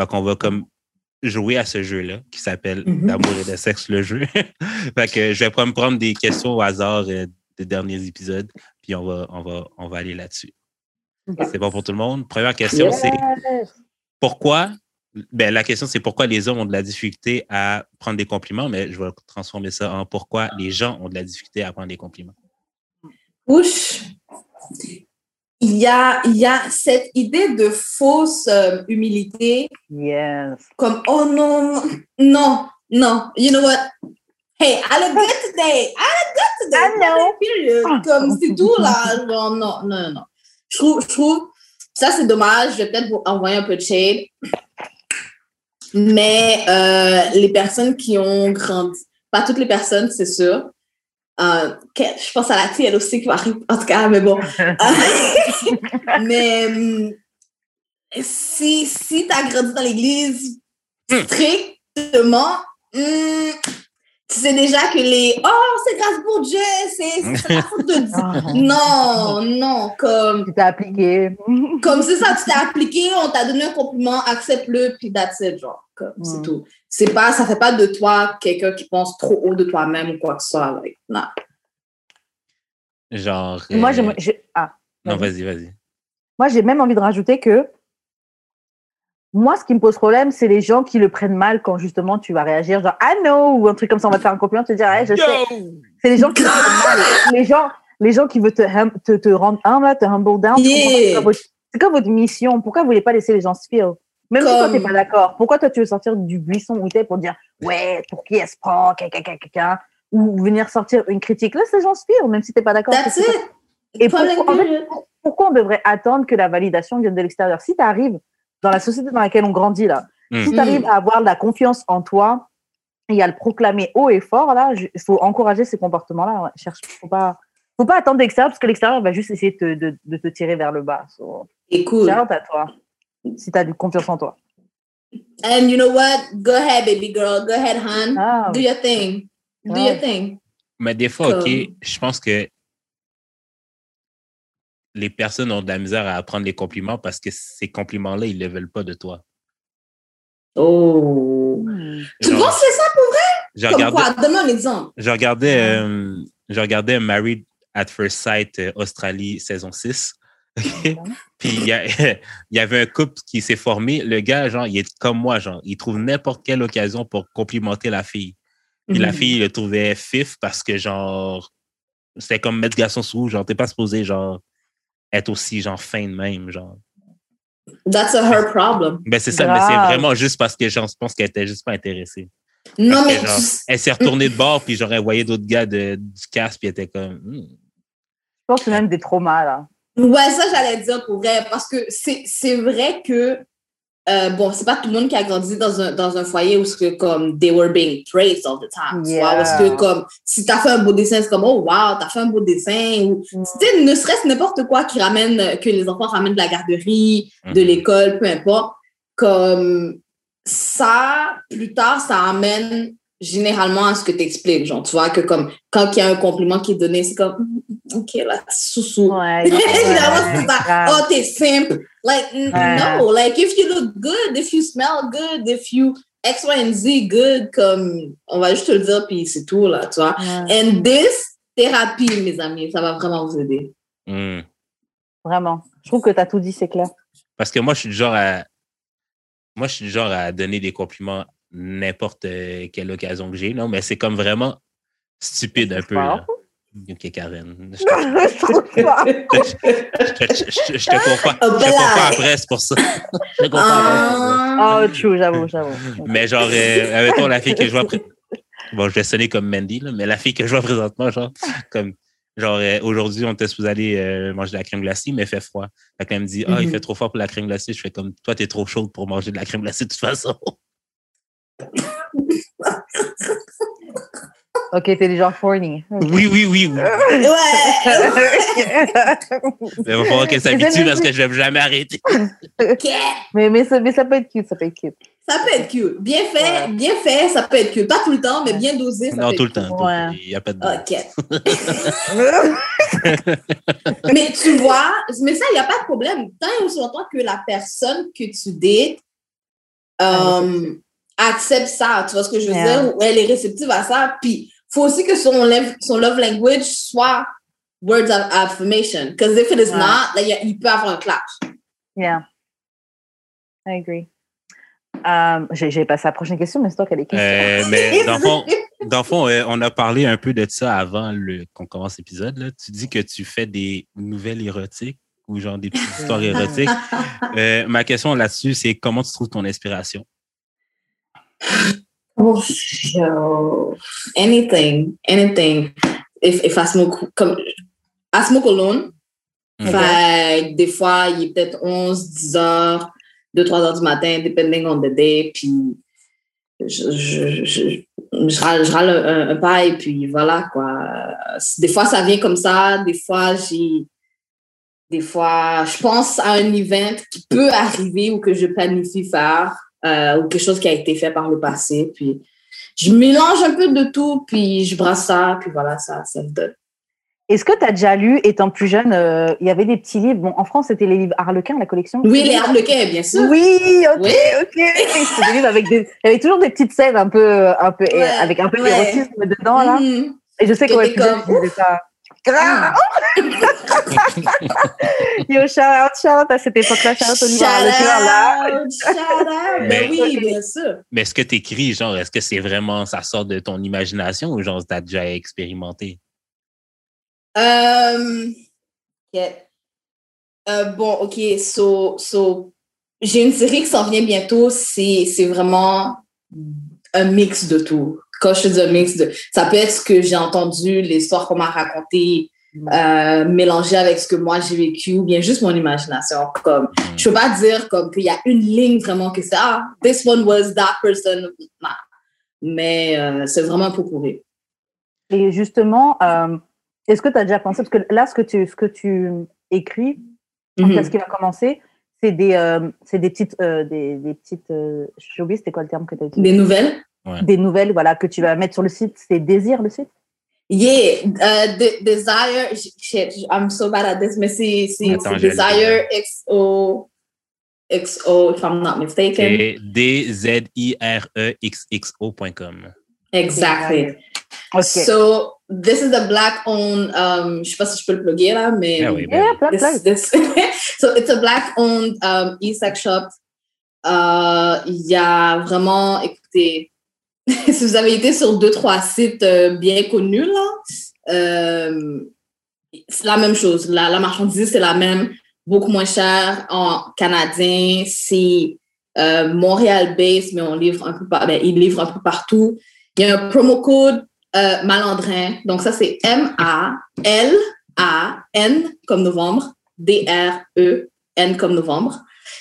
C: Fait qu'on va comme jouer à ce jeu-là qui s'appelle
A: Mhm.
C: D'amour et de sexe, le jeu. fait que je vais pas me prendre des questions au hasard euh, des derniers épisodes, puis on va, on va, on va aller là-dessus. C'est bon pour tout le monde? Première question, c'est pourquoi? Ben, la question, c'est pourquoi les hommes ont de la difficulté à prendre des compliments, mais je vais transformer ça en pourquoi les gens ont de la difficulté à prendre des compliments.
A: Ouch. Il y a, il y a cette idée de fausse euh, humilité,
B: Yes.
A: comme oh non, non, non, you know what? Hey, I look good today. I look good today.
B: I know.
A: Period. Comme c'est tout là. Genre, non, non, non, non. Je trouve, je trouve, ça c'est dommage. Je vais peut-être vous envoyer un peu de shade. Mais euh, les personnes qui ont grandi, pas toutes les personnes, c'est sûr. Euh, je pense à la elle aussi qui va arriver, en tout cas, mais bon. Euh, mais hum, si, si tu as grandi dans l'église
C: Hmm.
A: strictement, hum, tu sais déjà que les Oh, c'est grâce pour Dieu, c'est la faute de Dieu.
B: Ah,
A: Non, non, comme
B: Tu t'es appliqué.
A: comme c'est ça, tu t'es appliqué, on t'a donné un compliment, accepte-le, puis that's it, genre, comme, c'est
B: Mm.
A: tout. C'est pas, ça fait pas de toi quelqu'un qui pense trop haut de toi-même ou quoi que ce soit, like, non.
C: Genre.
B: Moi,
C: euh,
B: j'ai, j'ai- ah.
C: Non, vas-y, vas-y.
B: Moi, j'ai même envie de rajouter que moi, ce qui me pose problème, c'est les gens qui le prennent mal quand justement tu vas réagir, genre ah non ou un truc comme ça, on va te faire un compliment, te dire hey, je sais. C'est les gens qui le prennent mal. Les gens, les gens qui veulent te, hum- te, te rendre humble, te humble down.
A: Yeah.
B: C'est quoi votre- C'est quoi votre mission? Pourquoi vous voulez pas laisser les gens se feel? Même si toi, t'es pas d'accord. Pourquoi toi, tu veux sortir du buisson où t'es pour dire ouais, pour qui elle se prend, caca, ou venir sortir une critique Laisse les gens feel, même si t'es pas d'accord.
A: That's
B: C'est-
A: it.
B: Et pourquoi-
A: blank
B: en fait,
A: period.
B: pourquoi on devrait attendre que la validation vienne de l'extérieur? Si tu arrives dans la société dans laquelle on grandit, là,
C: Mm.
B: si tu arrives à avoir de la confiance en toi et à le proclamer haut et fort, là, il faut encourager ces comportements-là. Ouais. Cherche, faut pas, faut pas attendre l'extérieur parce que l'extérieur va juste essayer de, te- de, de te tirer vers le bas. So,
A: Écoute.
B: à toi si tu as du confiance en toi.
A: And you know what? Go ahead, baby girl. Go ahead, hon.
B: Ah,
A: Do your thing. Do
B: Ouais.
A: your thing.
C: Mais des fois, OK, je pense que les personnes ont de la misère à apprendre les compliments parce que ces compliments-là, ils ne les veulent pas de toi.
A: Oh.
B: hmm.
A: Tu penses que c'est ça pour vrai?
C: je
A: Comme
C: regardais,
A: quoi? Donne-moi un exemple.
C: je regardais, euh, je regardais Married at First Sight euh, Australie saison 6. Puis il y, a- il y avait un couple qui s'est formé. Le gars, genre, il est comme moi, genre, il trouve n'importe quelle occasion pour complimenter la fille. Puis la
A: Mhm.
C: fille le trouvait fif parce que, genre, c'était comme mettre garçon sous, genre, t'es pas supposé, genre, être aussi, genre, fin de même, genre.
A: That's a her problem.
C: Ben, c'est ça, mais c'est vraiment juste parce que, genre, je pense qu'elle était juste pas intéressée.
A: Non,
C: Parce
A: mais
C: que, genre,
A: tu-
C: elle s'est retournée de bord, puis j'aurais envoyé d'autres gars de, du casque, puis elle était comme. Hmm.
B: Je pense que c'est même des traumas, là.
A: Ouais, ça, j'allais dire pour vrai, parce que c'est c'est vrai que, euh, bon, c'est pas tout le monde qui a grandi dans un, dans un foyer où c'est que, comme, they were being praised all the time. vois,
B: Yeah.
A: Parce que, comme, si t'as fait un beau dessin, c'est comme, oh, wow, t'as fait un beau dessin. Ou,
B: Mm.
A: tu sais, ne serait-ce n'importe quoi qui ramène, que les enfants ramènent de la garderie, de
C: Mhm.
A: l'école, peu importe. Comme, ça, plus tard, ça amène généralement à ce que tu expliques. Genre, tu vois, que comme, quand il y a un compliment qui est donné, c'est comme, Mm, OK, là, sous-sous.
B: Ouais.
A: Évidemment, c'est ça. Oh, t'es simple. Like,
B: Ouais.
A: no. Like, if you look good, if you smell good, if you X, Y, and Z good, comme, on va juste te le dire, puis c'est tout, là, tu vois.
B: Ouais,
A: And this, thérapie, mes amis, ça va vraiment vous aider.
C: Hmm.
B: Vraiment. Je trouve que tu as tout dit, c'est clair.
C: Parce que moi, je suis du genre à. Moi, je suis du genre à donner des compliments n'importe euh, quelle occasion que j'ai, non, mais c'est comme vraiment stupide un peu. là. Ok, Karen. Je te,
B: pas.
C: je te- comprends.
A: Oh,
C: Je te
A: blague.
C: comprends après, c'est pour ça. Je te comprends.
A: Ah.
B: Oh, true, j'avoue, j'avoue.
C: Mais genre, euh, mettons la fille que je vois. Bon, je vais sonner comme Mandy, là, mais la fille que je vois présentement, genre, comme. Genre, euh, aujourd'hui, on était supposé aller euh, manger de la crème glacée, mais il fait froid. Fait qu'elle me dit, ah, il
A: Mhm.
C: fait trop fort pour la crème glacée. Je fais comme, toi, t'es trop chaude pour manger de la crème glacée de toute façon.
B: Ok, t'es genre horny.
C: Oui, oui, oui. oui.
A: Ouais.
C: Mais il va falloir qu'elle s'habitue parce que je vais jamais arrêter.
A: Ok.
B: mais, mais, ça, mais ça peut être cute, ça peut être cute.
A: Ça peut être cute. Bien fait,
B: Ouais.
A: bien fait, ça peut être cute. Pas tout le temps, mais bien dosé, ça
C: Non,
A: peut
C: tout le
A: être
C: temps. tout le
B: Ouais.
C: temps. Il n'y a pas de.
A: Ok. mais tu vois, mais ça, il n'y a pas de problème. Tant et aussi longtemps que la personne que tu dates euh, accepte ça, tu vois ce que je veux
B: Yeah.
A: dire, ou elle est réceptive à ça. Puis, il faut aussi que son, love- son love language soit words of affirmation. Because if it is
B: Ouais.
A: not, là, il y a- il peut avoir un clash.
B: Yeah. I agree. Euh, J'ai j'ai passé à la prochaine question, mais c'est toi qui as les questions.
C: Euh, mais dans le fond, dans fond euh, on a parlé un peu de ça avant le- qu'on commence l'épisode. là. Tu dis que tu fais des nouvelles érotiques ou genre des petites histoires érotiques. Euh, ma question là-dessus, c'est comment tu trouves ton inspiration?
A: Oh, yo. anything, anything. If, if I smoke, comme, I smoke alone.
C: Ok.
A: Fait que des fois, il est peut-être 11, 10 heures, 2, 3 heures du matin, depending on the day. Puis, je, je, je, je râle, je râle un, un paille, puis voilà, quoi. Des fois, ça vient comme ça. Des fois, j'ai. Des fois, je pense à un event qui peut arriver ou que je planifie faire euh, ou quelque chose qui a été fait par le passé. Puis, je mélange un peu de tout, puis je brasse ça, puis voilà, ça, ça me donne.
B: Est-ce que tu as déjà lu, étant plus jeune, euh, il y avait des petits livres? Bon, en France, c'était les livres Harlequin, la collection.
A: Oui, les harlequins, bien sûr.
B: Oui, ok,
A: Oui.
B: ok. C'était des livres avec des, il y avait toujours des petites scènes un peu, un peu,
A: Ouais,
B: avec un peu
A: ouais.
B: d'érotisme dedans, là.
A: Mhm.
B: Et je sais
A: Que
B: jeune,
A: comme,
B: je disais ça. Grave. Yo, shout out, shout out à cette époque-là, shout out au Harlequin, là.
A: out, shout out.
C: Mais-
A: Ben oui, bien sûr.
C: Mais est-ce que tu écris, genre, est-ce que c'est vraiment, ça sort de ton imagination ou genre, tu as déjà expérimenté?
A: Euh, ok. Euh, bon, ok, so, so j'ai une série qui s'en vient bientôt. C'est c'est vraiment un mix de tout. Quand je dis un mix de. Ça peut être ce que j'ai entendu, l'histoire qu'on m'a racontée, euh, mélangé avec ce que moi j'ai vécu, ou bien juste mon imagination. Comme, je peux pas dire comme qu'il y a une ligne vraiment que c'est ah, this one was that person. Mais euh, c'est vraiment un peu pourri.
B: Et justement, euh, est-ce que tu as déjà pensé, parce que là, ce que tu, ce que tu écris, en
A: Mhm.
B: fait, ce qui va commencer, c'est des, euh, des petites, des, des petites, j'ai oublié, c'était quoi le terme que tu as utilisé
A: Des nouvelles?
B: Des nouvelles, voilà, que tu vas mettre sur le site. C'est Désir, le site?
A: Yeah, uh, de- Desire, shit, I'm so bad at this, mais c'est Desire XO, XO, if I'm not mistaken.
C: C'est E D-Z-I-R-E-X-X-O.com.
A: Exactly.
B: Ok.
A: So, this is the black owned, um, je sais pas si je peux le plugger là, mais.
C: Oui, ben
B: Yeah, plug,
A: This,
B: plug.
A: this, so it's a black owned um, e-sex shop. Euh, Il y a vraiment, écoutez, si vous avez été sur deux, trois sites euh, bien connus, là, euh, c'est la même chose. La, marchandise, c'est la même, beaucoup moins cher en canadien. C'est euh, Montréal-based, mais on livre un peu par, ben, il livre un peu partout. Il y a un promo code euh, malandrin. Donc, ça, c'est M-A-L-A-N comme novembre, D-R-E-N comme novembre,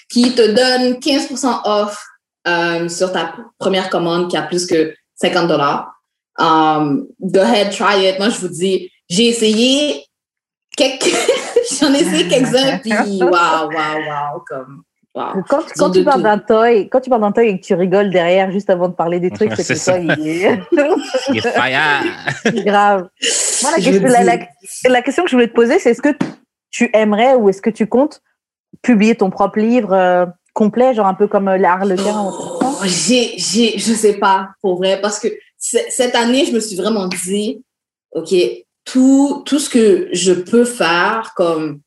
A: qui te donne 15% off euh, sur ta première commande qui a plus que 50 dollars. Um, go ahead, try it. Moi, je vous dis, j'ai essayé quelques... J'en ai essayé quelques-uns, puis waouh, waouh, waouh, comme... Wow.
B: Quand, quand tu parles d'un toy, quand tu parles d'un toy et que tu rigoles derrière juste avant de parler des trucs, c'est que le toy, il est
C: Il est fire.
B: c'est grave. Moi, la,
A: Je
B: question, la-
A: dis-
B: la- la question que je voulais te poser, c'est est-ce que tu aimerais ou est-ce que tu comptes publier ton propre livre euh, complet, genre un peu comme euh, l'Arlequin
A: Oh, j'ai, j'ai, je sais pas, pour vrai, parce que cette année, je me suis vraiment dit, OK, tout, tout ce que je peux faire, comme,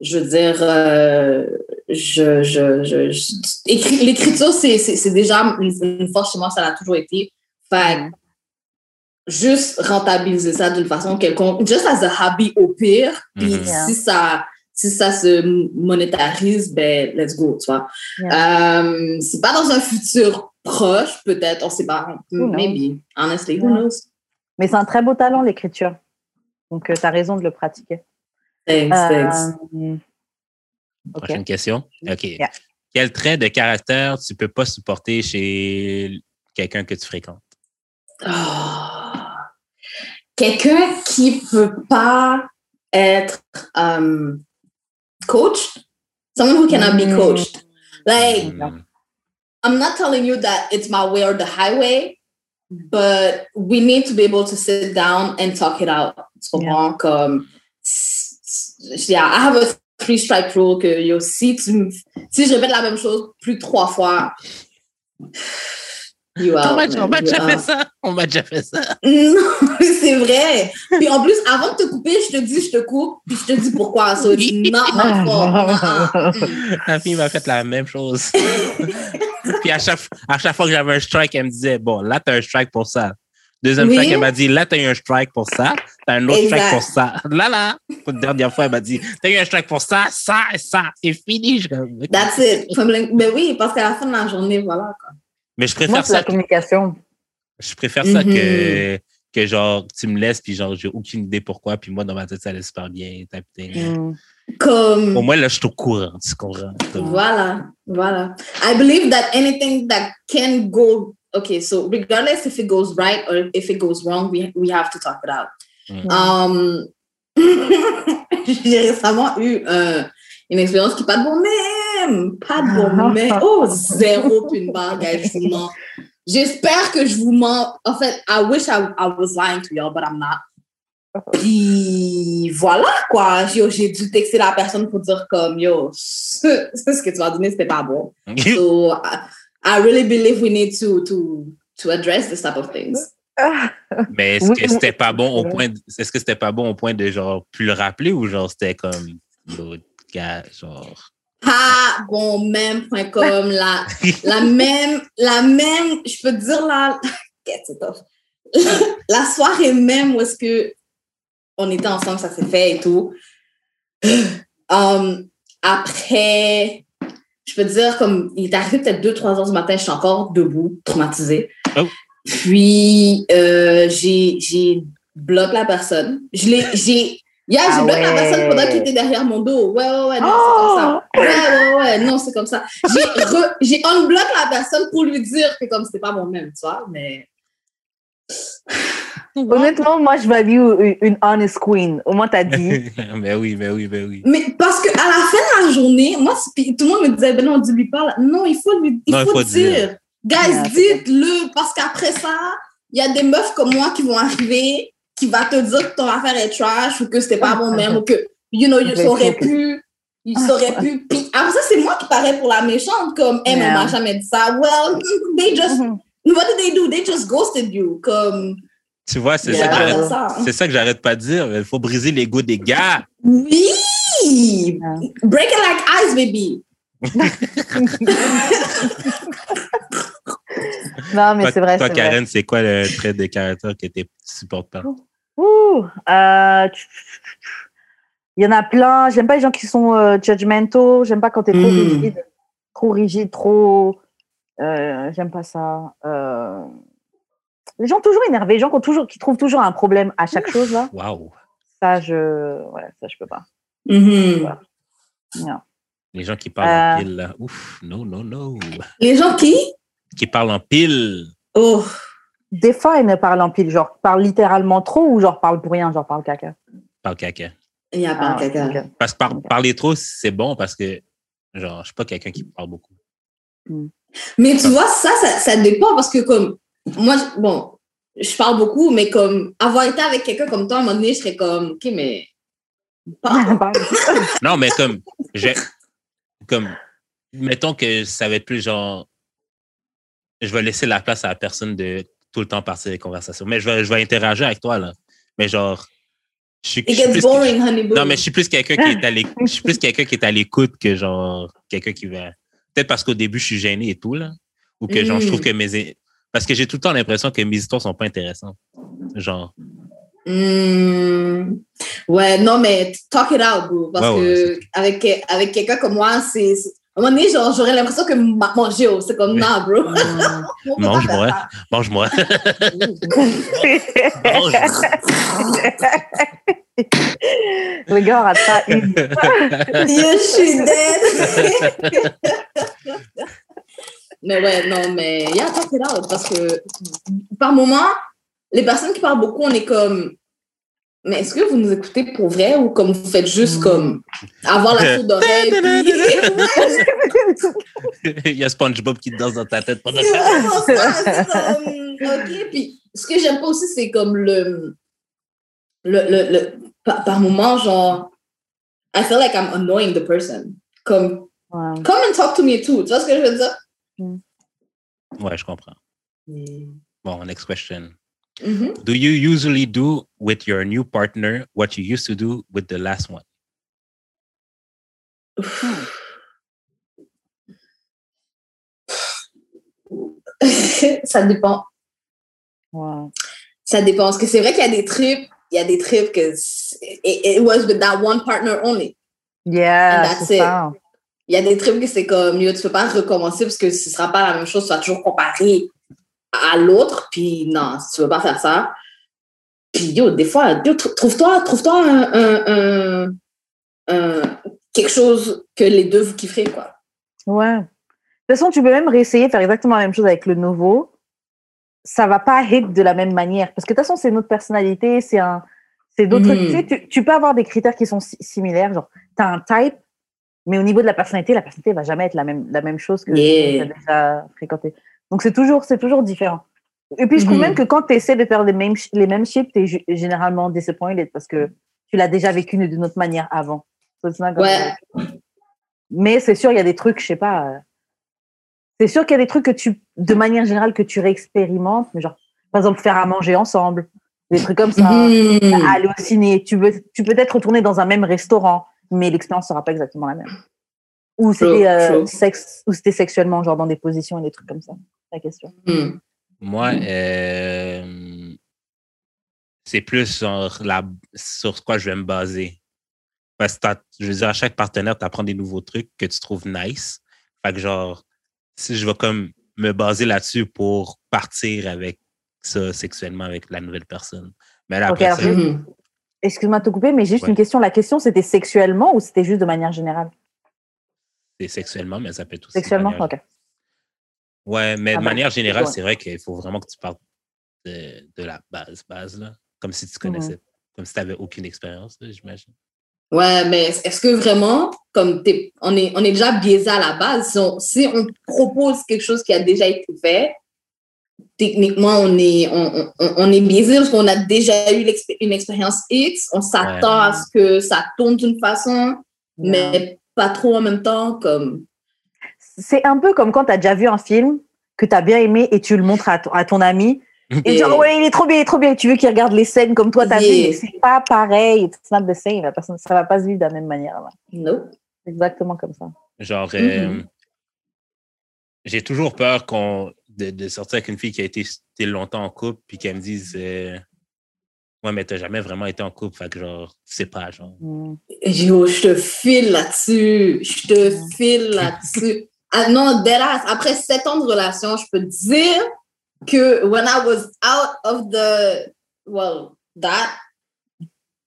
A: je veux dire, euh, je, je, je, je- écri- l'écriture, c'est, c'est, c'est déjà une force chez moi, ça l'a toujours été. Fait que juste rentabiliser ça d'une façon quelconque, just as a hobby au pire, puis
C: Mhm.
B: Yeah.
A: si ça si ça se monétarise, ben let's go, tu vois.
B: Yeah.
A: Euh, c'est pas dans un futur proche, peut-être, on sait pas, maybe, honestly, who
B: Yeah.
A: knows?
B: Mais c'est un très beau talent, l'écriture. Donc, tu as raison de le pratiquer.
A: Thanks, thanks.
B: Euh, ok.
C: Prochaine question. OK.
B: Yeah.
C: Quel trait de caractère tu peux pas supporter chez quelqu'un que tu fréquentes?
A: Ah. Quelqu'un qui peut pas être um, coached, someone who cannot be
B: Mm.
A: coached. Like,
C: Hmm.
A: I'm not telling you that it's my way or the highway, but we need to be able to sit down and talk it out. Tu comprends? Comme, s- s- yeah, I have a three strike rule que yo, si, tu, me- si je répète la même chose plus de trois fois, you out.
C: on m'a
A: man,
C: on m'a
A: you out.
C: ça. On m'a déjà fait ça.
A: Non, c'est vrai. Puis en plus, avant de te couper, je te dis, je te coupe, puis je te dis pourquoi. So it's not my fault.
C: La fille m'a fait la même chose. Puis à chaque, à chaque fois que j'avais un strike, elle me disait Bon, là, t'as un strike pour ça. Deuxième
A: Oui.
C: strike, elle m'a dit Là, t'as eu un strike pour ça. T'as un autre strike pour ça. Là, là. Pour la dernière fois, elle m'a dit T'as eu un strike pour ça, ça et ça. C'est fini. Je...
A: That's it. Mais oui, parce qu'à la fin de la journée, voilà. Quoi.
C: Mais je
B: Moi,
C: préfère
B: c'est la
C: ça.
B: communication.
C: Je préfère ça que, que genre, tu me laisses, puis genre, j'ai aucune idée pourquoi, puis moi, dans ma tête, ça allait super bien, type thing.
B: Mm.
A: Comme.
C: Au moins, là, je suis au courant, tu comprends?
A: Voilà, voilà. I believe that anything that can go, okay, so regardless if it goes right or if it goes wrong, we, we have to talk it out.
C: Mm.
A: Um, J'ai récemment eu euh, une expérience qui pas de bon même, pas de bon même. Oh, zéro puis une barre, mens. J'espère que je vous mens. En fait, I wish I, I was lying to y'all, but I'm not. Puis voilà quoi, yo, j'ai dû texter la personne pour dire comme yo, ce, ce que tu m'as donné c'était pas bon. So I, I really believe we need to to to address this type of things.
C: Mais est-ce que c'était pas bon au point, de- est-ce que c'était pas bon au point de genre plus le rappeler ou genre c'était comme l'autre gars, genre.
A: Pas bon même.com la la même la même je peux te dire off. la soirée même où est-ce que on était ensemble ça s'est fait et tout. Um, après je peux te dire comme il est arrivé peut-être 2 3 heures du matin je suis encore debout traumatisée.
C: Oh.
A: Puis euh, j'ai j'ai bloqué la personne. Je l'ai j'ai Yeah, j'ai
B: Ah
A: bloqué la personne pendant qu'il était derrière mon dos. Ouais, ouais, ouais, non, c'est comme ça.
B: Oh!
A: Ouais, ouais, ouais, non, c'est comme ça. J'ai j'ai unblock la personne pour lui dire que comme c'était pas mon même, tu vois, mais.
B: Honnêtement, moi, je value une, honest queen. Au moins, t'as dit.
C: mais oui, mais oui, mais oui.
A: Mais parce qu'à la fin de la journée, moi, tout le monde me disait, ben non, dis-lui pas. là. Non, il faut lui il
C: Non, il
A: faut, dire.
C: dire.
A: Guys,
B: Yeah,
A: dites-le, parce qu'après ça, il y a des meufs comme moi qui vont arriver, qui va te dire que ton affaire est trash ou que c'était pas bon même ou que, you know, auraient
B: sais.
A: pu. Ils auraient pu. Puis après ça, c'est moi qui parais pour la méchante, comme, hey, mais on
B: Yeah.
A: m'a jamais dit ça. Well, they just,
B: Mhm.
A: what did they do? They just ghosted you. Comme,
C: Tu vois, c'est
B: Yeah.
C: ça que
A: ça.
C: c'est ça que j'arrête pas de dire. Il faut briser l'ego des gars.
A: Oui! Break it like ice, baby.
B: Non, mais c'est vrai.
C: toi. Karen, c'est quoi le trait de caractère que tu supportes pas?
B: Ouh, euh, Il y en a plein. J'aime pas les gens qui sont euh, judgmentaux. J'aime pas quand t'es trop
A: Mm.
B: rigide. Trop rigide, trop. Euh, J'aime pas ça. Euh, Les gens toujours énervés, les gens qui, ont toujours, qui trouvent toujours un problème à chaque chose, là.
C: Waouh.
B: Ça, je, ouais, ça, je peux pas. Non.
C: Les gens qui parlent en
B: Euh.
C: pile, là. Ouf, non, non, non.
A: Les gens qui?
C: Qui parlent en pile.
A: Oh,
B: Des fois, ils ne parlent en pile, genre, parlent littéralement trop ou genre, parlent pour rien, genre, parlent caca.
C: Parle caca.
A: il a pas
B: Ah,
A: quelqu'un.
B: ok.
C: Parce que par- parler trop, c'est bon parce que, genre, je suis pas quelqu'un qui parle beaucoup.
A: Mais tu vois, ça, ça, ça dépend parce que comme moi, bon, je parle beaucoup, mais comme avoir été avec quelqu'un comme toi, à un moment donné, je serais comme, OK, mais parle.
B: Parle.
C: Non, mais comme, j'ai, comme, mettons que ça va être plus genre, je vais laisser la place à la personne de tout le temps partir des conversations. Mais je vais, je vais interagir avec toi, là. Mais genre, je suis, je plus,
A: boring, honey boo.
C: non, mais je suis plus quelqu'un qui est à l'écoute, je suis plus quelqu'un qui est à l'écoute que genre, quelqu'un qui va, peut-être parce qu'au début, je suis gêné et tout, là. Ou que, genre, je trouve
A: Mm.
C: que mes, parce que j'ai tout le temps l'impression que mes histoires sont pas intéressantes. Genre,
A: Hmm. Ouais, non, mais talk it out, bro. Parce
C: Ouais, ouais,
A: que avec, avec quelqu'un comme moi, c'est. Un moment donné, genre, j'aurais l'impression que ma- manger, oh, c'est comme, non, bro.
C: Mange-moi, mange-moi.
B: Le gars pas une.
A: je suis dead. mais ouais, non, mais yeah, talk it out. Parce que par moment, les personnes qui parlent beaucoup, on est comme. Mais est-ce que vous nous écoutez pour vrai ou comme vous faites juste
B: Mm.
A: comme avoir la soude d'oreille? puis-
C: Il y a SpongeBob qui danse dans ta tête pendant
A: ça, OK. Puis, ce que j'aime pas aussi, c'est comme le. le, le, le par, par moment, genre. I feel like I'm annoying the person. Comme,
B: Ouais.
A: come and talk to me too. Tu vois ce que je veux dire?
C: Ouais, je comprends. Bon, next question.
A: Mhm.
C: Do you usually do with your new partner what you used to do with the last one?
A: ça dépend.
B: Ouais.
A: Ça dépend. Parce que c'est vrai qu'il y a des trips, il y a des trips que it, it was with that one partner only.
B: Yeah,
A: And that's
B: c'est
A: it.
B: ça.
A: Il y a des trips que c'est comme, yo, tu peux pas recommencer parce que ce sera pas la même chose, tu vas toujours comparer à l'autre, puis non, tu veux pas faire ça. Puis yo, des fois, trouve-toi trouve-toi un, un- un- un- quelque chose que les deux vous kifferez, quoi.
B: Ouais. De toute façon, tu peux même réessayer de faire exactement la même chose avec le nouveau. Ça va pas hit de la même manière. Parce que de toute façon, c'est une autre personnalité, c'est un, c'est d'autres.
A: Mhm.
B: Tu, sais, tu, tu peux avoir des critères qui sont si- similaires. Genre, tu as un type, mais au niveau de la personnalité, la personnalité va jamais être la même, la même chose que
A: Yeah.
B: tu as déjà fréquenté. Donc, c'est toujours, c'est toujours différent. Et puis, je trouve
A: Mhm.
B: même que quand tu essaies de faire les mêmes, les mêmes shit, tu es généralement disappointed parce que tu l'as déjà vécu d'une autre manière avant.
A: Ouais.
B: Mais c'est sûr, il y a des trucs, je sais pas. euh, C'est sûr qu'il y a des trucs que tu, de manière générale, que tu réexpérimentes, mais genre, par exemple, faire à manger ensemble, des trucs comme ça,
A: Mhm.
B: aller au ciné. Tu veux, tu peux être retourner dans un même restaurant, mais l'expérience sera pas exactement la même. Ou c'était euh, sexe, ou c'était sexuellement, genre dans des positions et des trucs comme ça. La question.
A: Mhm.
C: Moi, euh, c'est plus sur, la, sur quoi je vais me baser. Parce que je veux dire, à chaque partenaire, tu apprends des nouveaux trucs que tu trouves nice. Fait que genre, si je vais comme me baser là-dessus pour partir avec ça sexuellement avec la nouvelle personne. Mais là, après ça,
A: Mhm.
B: Excuse-moi de te couper, mais juste
C: Ouais.
B: une question. La question, c'était sexuellement ou c'était juste de manière générale?
C: C'est sexuellement, mais ça peut être aussi.
B: Sexuellement,
C: manière-
B: ok.
C: Ouais, mais
B: Ah
C: de
B: ben,
C: manière générale, c'est vrai qu'il faut vraiment que tu parles de, de la base, base, là. Comme si tu connaissais, comme si tu n'avais aucune expérience, j'imagine.
A: Ouais, mais est-ce que vraiment, comme t'es- on est, on est déjà biaisé à la base, si on, si on propose quelque chose qui a déjà été fait, techniquement, on est, on, on, on est biaisé parce qu'on a déjà eu une expérience X, on s'attend à ce que ça tourne d'une façon, mais pas trop en même temps, comme...
B: C'est un peu comme quand tu as déjà vu un film que tu as bien aimé et tu le montres à, ton- à ton ami. Et
A: Yeah.
B: genre, ouais, il est trop bien, il est trop bien. Tu veux qu'il regarde les scènes comme toi, t'as
A: Yeah.
B: vu. mais C'est pas pareil. It's not the same. La personne, ça va pas se vivre de la même manière. là. C'est exactement comme ça.
C: Genre,
A: Mhm.
C: euh, j'ai toujours peur qu'on de, de sortir avec une fille qui a été, été longtemps en couple puis qu'elle me dise euh, Ouais, mais t'as jamais vraiment été en couple, fait que genre, tu sais pas, genre.
B: Mm.
A: Yo, je te file là-dessus. Je te file là-dessus. Ah, non, deadass, après sept ans de relation, je peux te dire que when I was out of the, well, that,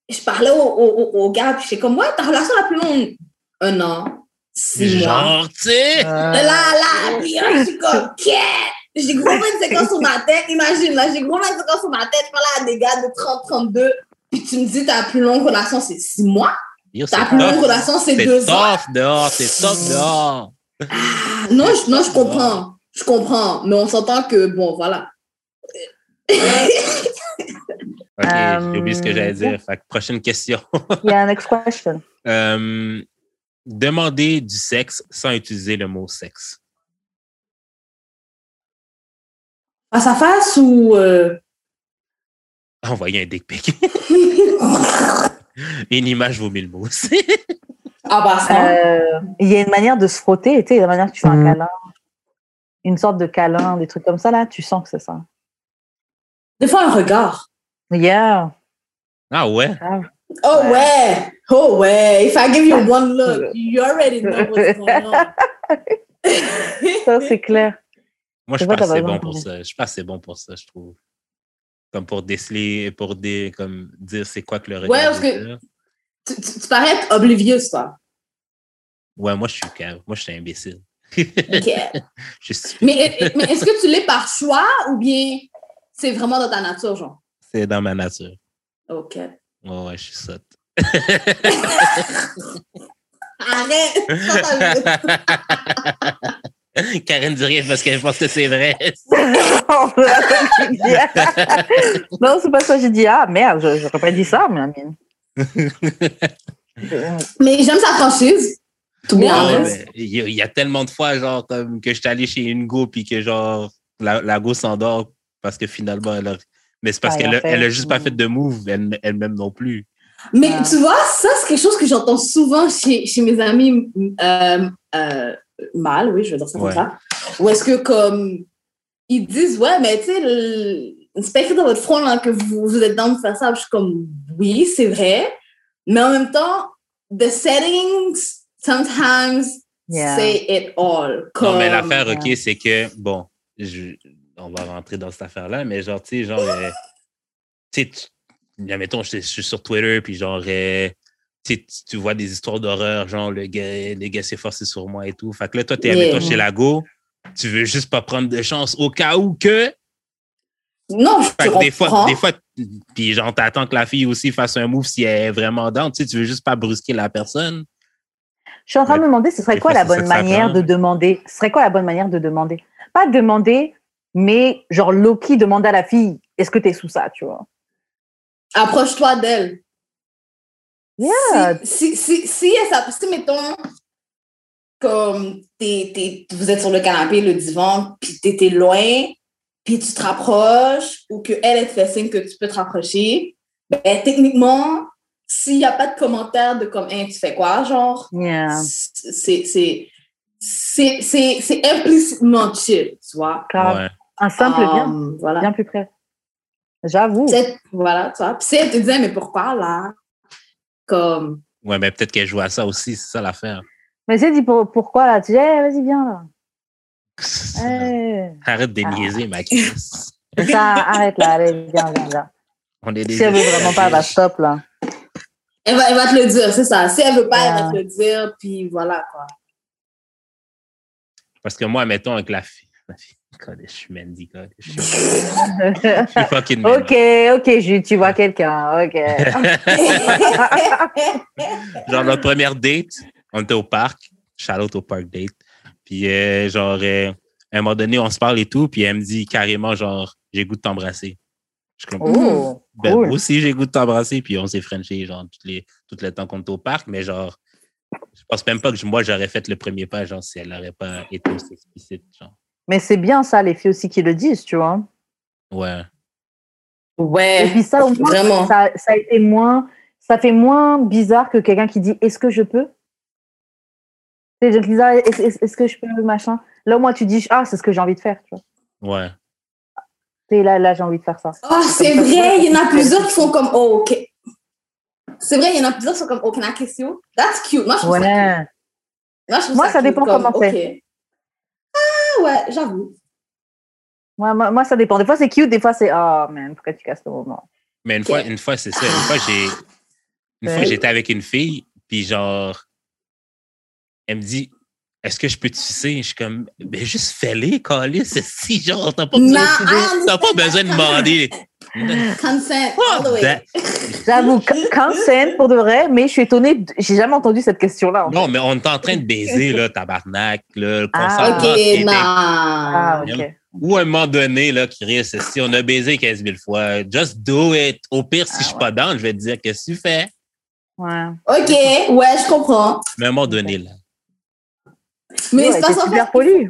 A: je parlais au, au, au- au gars, puis j'étais comme, ouais, ta relation la plus longue, un an, six mois.
C: Genre, tu sais.
B: Euh,
A: Là, là, puis là, je suis comme, qu'est? J'ai gros 25 ans sur ma tête, imagine, là, j'ai gros 25 ans sur ma tête, je parle à des gars de 30, 32, puis tu me dis ta plus longue relation, c'est six mois,
C: Yo,
A: ta
C: c'est
A: plus longue relation, c'est
C: C'est
A: deux ans?
C: tough dehors, c'est tough dehors.
A: Ah, non, je, non, je comprends, je comprends, mais on s'entend que, bon, voilà.
C: Ok,
B: Euh,
C: j'ai oublié ce que j'allais dire. Fait que prochaine question.
B: Yeah, next question.
C: Euh, demander du sexe sans utiliser le mot sexe.
A: À sa face ou... euh,
C: Envoyer un dick pic. Une image vaut mille mots.
A: Ah bah ça.
B: Euh, Il y a une manière de se frotter, tu sais, la manière que tu fais un câlin, une sorte de câlin, des trucs comme ça, là, tu sens que c'est ça.
A: Des fois, un regard.
B: Yeah.
C: ah ouais?
A: Oh ouais. Oh ouais. If I give you one look, you already know what's going on.
B: Ça, c'est clair.
C: Moi, je
B: t'as
C: c'est
B: raison.
C: bon pour ça. Je pense que c'est bon pour ça, je trouve. Comme pour déceler, pour dé- comme dire c'est quoi que le regard
A: Ouais, parce que- tu, tu parais être oblivious, toi.
C: Ouais, moi, je suis cave. Moi, je suis imbécile.
A: Ok.
C: Je suis stupide.
A: mais mais est-ce que tu l'es par choix ou bien c'est vraiment dans ta nature, genre?
C: C'est dans ma nature.
A: Ok.
C: Ouais, ouais, je suis sotte.
A: Arrête!
C: Karen dit rien parce qu'elle pense que c'est vrai.
B: non, c'est pas ça. J'ai dit, ah merde, je- j'aurais pas dit ça, mais Amine.
A: mais j'aime sa franchise. Honest.
C: Il y, a- il y a tellement de fois, genre, comme que je suis allé chez une go puis que, genre, la, la go s'endort parce que finalement, elle a. Mais c'est parce qu'elle
B: elle a
C: elle a juste pas fait de move elle- elle-même non plus.
A: Mais
B: Ah.
A: tu vois, ça, c'est quelque chose que j'entends souvent chez, chez mes amis euh, euh, mâles, oui, je vais dire ça
C: Ouais.
A: comme ça. Ou est-ce que, comme, ils disent, ouais, mais tu sais, le- c'est pas écrit dans votre front là, que vous, vous êtes dans de faire ça. Je suis comme, oui, c'est vrai. Mais en même temps, the settings sometimes
B: Yeah.
A: say it all. Comme,
C: Non, mais l'affaire, OK, c'est que, bon, je- on va rentrer dans cette affaire-là, mais genre, tu sais, genre, euh, tu sais, admettons, je, je suis sur Twitter, puis genre, euh, tu vois des histoires d'horreur, genre, le gars, le gars s'est forcé sur moi et tout. Fait que là, toi, t'es,
A: Yeah.
C: admettons, chez la go, tu veux juste pas prendre de chance au cas où que.
A: Non, je
C: Fait que des fois, des fois, puis genre, t'attends que la fille aussi fasse un move si elle est vraiment down, tu sais, tu veux juste pas brusquer la personne.
B: Je suis en train de me demander, ce serait quoi la bonne
C: que
B: manière de demander? Ce serait quoi la bonne manière de demander? Pas demander, mais genre Loki demande à la fille, est-ce que t'es sous ça, tu vois?
A: Approche-toi d'elle.
B: Yeah.
A: Si, si, si, si, elle si, mettons, comme t'es, t'es- vous êtes sur le canapé, le divan, puis t'étais loin, puis tu te rapproches, ou qu'elle, elle te fait signe que tu peux te rapprocher, ben, techniquement, s'il n'y a pas de commentaire de comme, Hein, tu fais quoi, genre,
B: Yeah.
A: c'est, c'est, c'est, c'est, c'est implicitement chill, tu vois?
C: Ouais.
B: Un simple bien,
A: Um, Voilà.
B: bien plus près. J'avoue.
A: Voilà, tu vois? Puis si elle te disait, mais pourquoi, là? Comme,
C: Ouais, mais peut-être qu'elle joue à ça aussi, c'est ça l'affaire.
B: Mais c'est dit pour- pourquoi là Tu dis, Eh, vas-y, viens là.
C: Arrête de niaiser, ma.
B: Ça, arrête là, allez, viens, viens, viens.
C: On est
B: Si elle veut vraiment pas, bah stop là.
A: Elle va, elle va te le dire, c'est ça. Si elle veut pas, elle va te le dire, puis voilà, quoi.
C: Parce que moi, mettons, avec la fille. La fille God, je suis Mandy, God. Je suis, je suis fucking Mandy.
B: ok, ok, tu vois quelqu'un, ok.
C: Genre, notre première date, on était au parc. Shout out au park date. Puis, euh, genre, euh, à un moment donné, on se parle et tout. Puis, elle me dit carrément, genre, j'ai goût de t'embrasser. Je suis comme,
B: Oh,
C: ben,
B: cool.
C: moi aussi, j'ai goût de t'embrasser. Puis, on s'est frenché, genre, tout, les, tout le temps qu'on était au parc. Mais, genre, je pense même pas que moi, j'aurais fait le premier pas, genre, si elle n'aurait pas été aussi explicite, genre.
B: Mais c'est bien ça, les filles aussi qui le disent, tu vois.
C: Ouais.
B: Et
A: Ouais.
B: puis ça, au moins,
A: Vraiment.
B: ça, ça a été moins, ça fait moins bizarre que quelqu'un qui dit est-ce que je peux? Ah, est-ce que je peux machin? Là au moins tu dis ah c'est ce que j'ai envie de faire, tu vois.
C: Ouais.
B: Et là là j'ai envie de faire ça.
A: Oh, c'est vrai, il y en a plusieurs qui font comme, oh, OK. C'est vrai, il y en a plusieurs qui sont comme, I kiss you? That's cute. Moi, je trouve ça cute.
B: Ouais.
A: Moi, je trouve
B: Moi, ça
A: cute,
B: dépend
A: comme,
B: comment
A: OK.
B: c'est.
A: Ouais, ouais, j'avoue.
B: Moi, moi, moi, ça dépend. Des fois, c'est cute, des fois, c'est oh man, pourquoi tu casses le moment?
C: Mais une
A: Ok.
C: fois, une fois, c'est ça. Une fois, j'ai, une fois,
B: Ouais.
C: j'étais avec une fille, puis genre, elle me dit, est-ce que je peux te sucer? Je suis comme, ben, juste fais-les, calé, c'est si, genre, t'as pas besoin,
A: I
C: t'as pas besoin de demander.
A: Consent all the way.
B: J'avoue, consent pour de vrai, mais je suis étonnée, de- j'ai jamais entendu cette question-là. en fait.
C: Non, mais on est en train de baiser, là, tabarnak, là, le
B: Ah,
C: consentement
A: Ok,
C: qui était-
A: nah.
B: Ah, ok.
C: Ou à un moment donné, là, Chris, si on a baisé 15 000 fois, just do it. Au pire, si
B: Ah,
C: je suis
B: ouais.
C: pas dans, je vais te dire, qu'est-ce que tu fais?
B: Ouais.
A: Ok, ouais, je comprends.
C: Mais à un moment donné, là.
A: Mais
B: Ouais,
A: c'est
B: super
A: fait,
B: poli.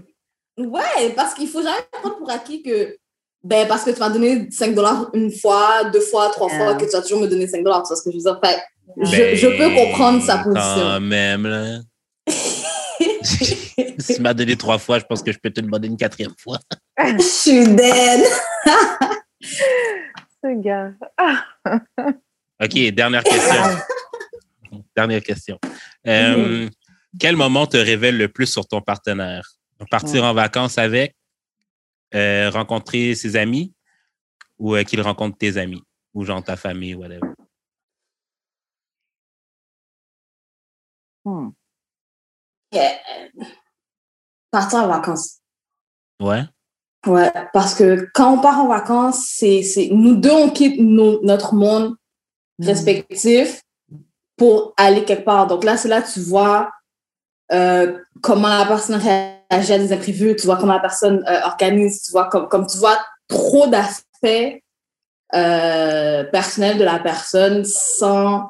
A: ouais, parce qu'il faut jamais prendre pour acquis que, ben, parce que tu m'as donné 5 dollars une fois, deux fois, trois fois, que tu vas toujours me donner 5 dollars. Tu vois ce que je veux dire? Fait, je,
C: Ben,
A: je peux comprendre sa
C: Quand
A: position.
C: même, là. si tu m'as donné trois fois, je pense que je peux te demander une quatrième fois.
A: Je suis dead.
B: Ce gars.
C: OK, dernière question. dernière question. Euh, Quel moment te révèle le plus sur ton partenaire? Partir en vacances avec, euh, rencontrer ses amis ou euh, qu'il rencontre tes amis ou genre ta famille, whatever?
B: Hmm.
A: Partir en vacances.
C: Ouais.
A: Ouais, parce que quand on part en vacances, c'est, c'est, nous deux, on quitte nos- notre monde respectif pour aller quelque part. Donc là, c'est là que tu vois euh, comment la personne réagit à des imprévus, tu vois comment la personne euh, organise, tu vois comme, comme tu vois trop d'aspects euh, personnels de la personne sans,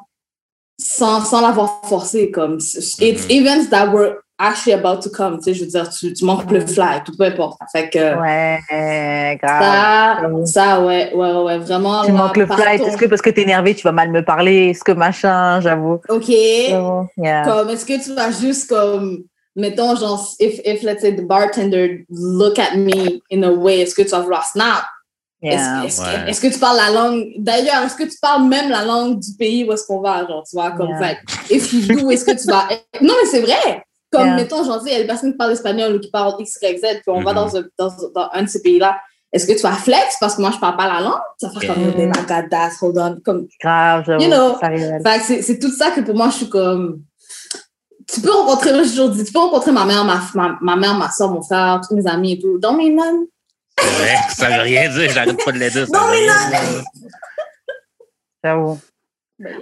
A: sans, sans l'avoir forcé. Comme, it's
C: Mhm.
A: events that were actually about to come. Tu sais, je veux dire, tu, tu manques le fly, tout peu importe. Fait que
B: Ouais, grave.
A: ça, ça, ouais, ouais, ouais, vraiment.
B: Tu
A: là,
B: manques le flight.
A: partons.
B: Est-ce que parce que t'es énervé, tu vas mal me parler? Est-ce que machin, j'avoue?
A: OK.
B: Yeah.
A: Comme, est-ce que tu vas juste comme, mettons, genre, if, if, let's say, the bartender look at me in a way, est-ce que tu vas vouloir snap? Est-ce
B: Yeah.
A: est-ce
C: Ouais.
A: que, est-ce que tu parles la langue, d'ailleurs, est-ce que tu parles même la langue du pays où est-ce qu'on va, genre, tu vois, comme,
B: Yeah.
A: fait, if you do, est-ce que tu vas, non, mais c'est vrai! Comme,
B: Yeah.
A: mettons, tu sais, il y a des personnes qui parlent espagnol ou qui parlent X, Y, Z, puis on va
C: Mhm.
A: dans, un- dans, dans un de ces pays-là. Est-ce que tu vas flex parce que moi, je parle pas la langue? Vas faire comme, oh, God, that's, hold on. Comme,
B: Grave, j'avoue.
A: You know.
B: ça révèle.
A: fait que c'est, c'est tout ça que pour moi, je suis comme. Tu peux rencontrer, moi, toujours dit, tu peux rencontrer ma mère, ma, ma, ma mère, ma soeur, mon frère, tous mes amis et tout. Don't mean none.
C: C'est vrai, ça veut rien dire, j'arrête pas de le dire. ça
A: Non,
C: veut
A: mais
C: rien
A: non,
C: dire.
B: J'avoue.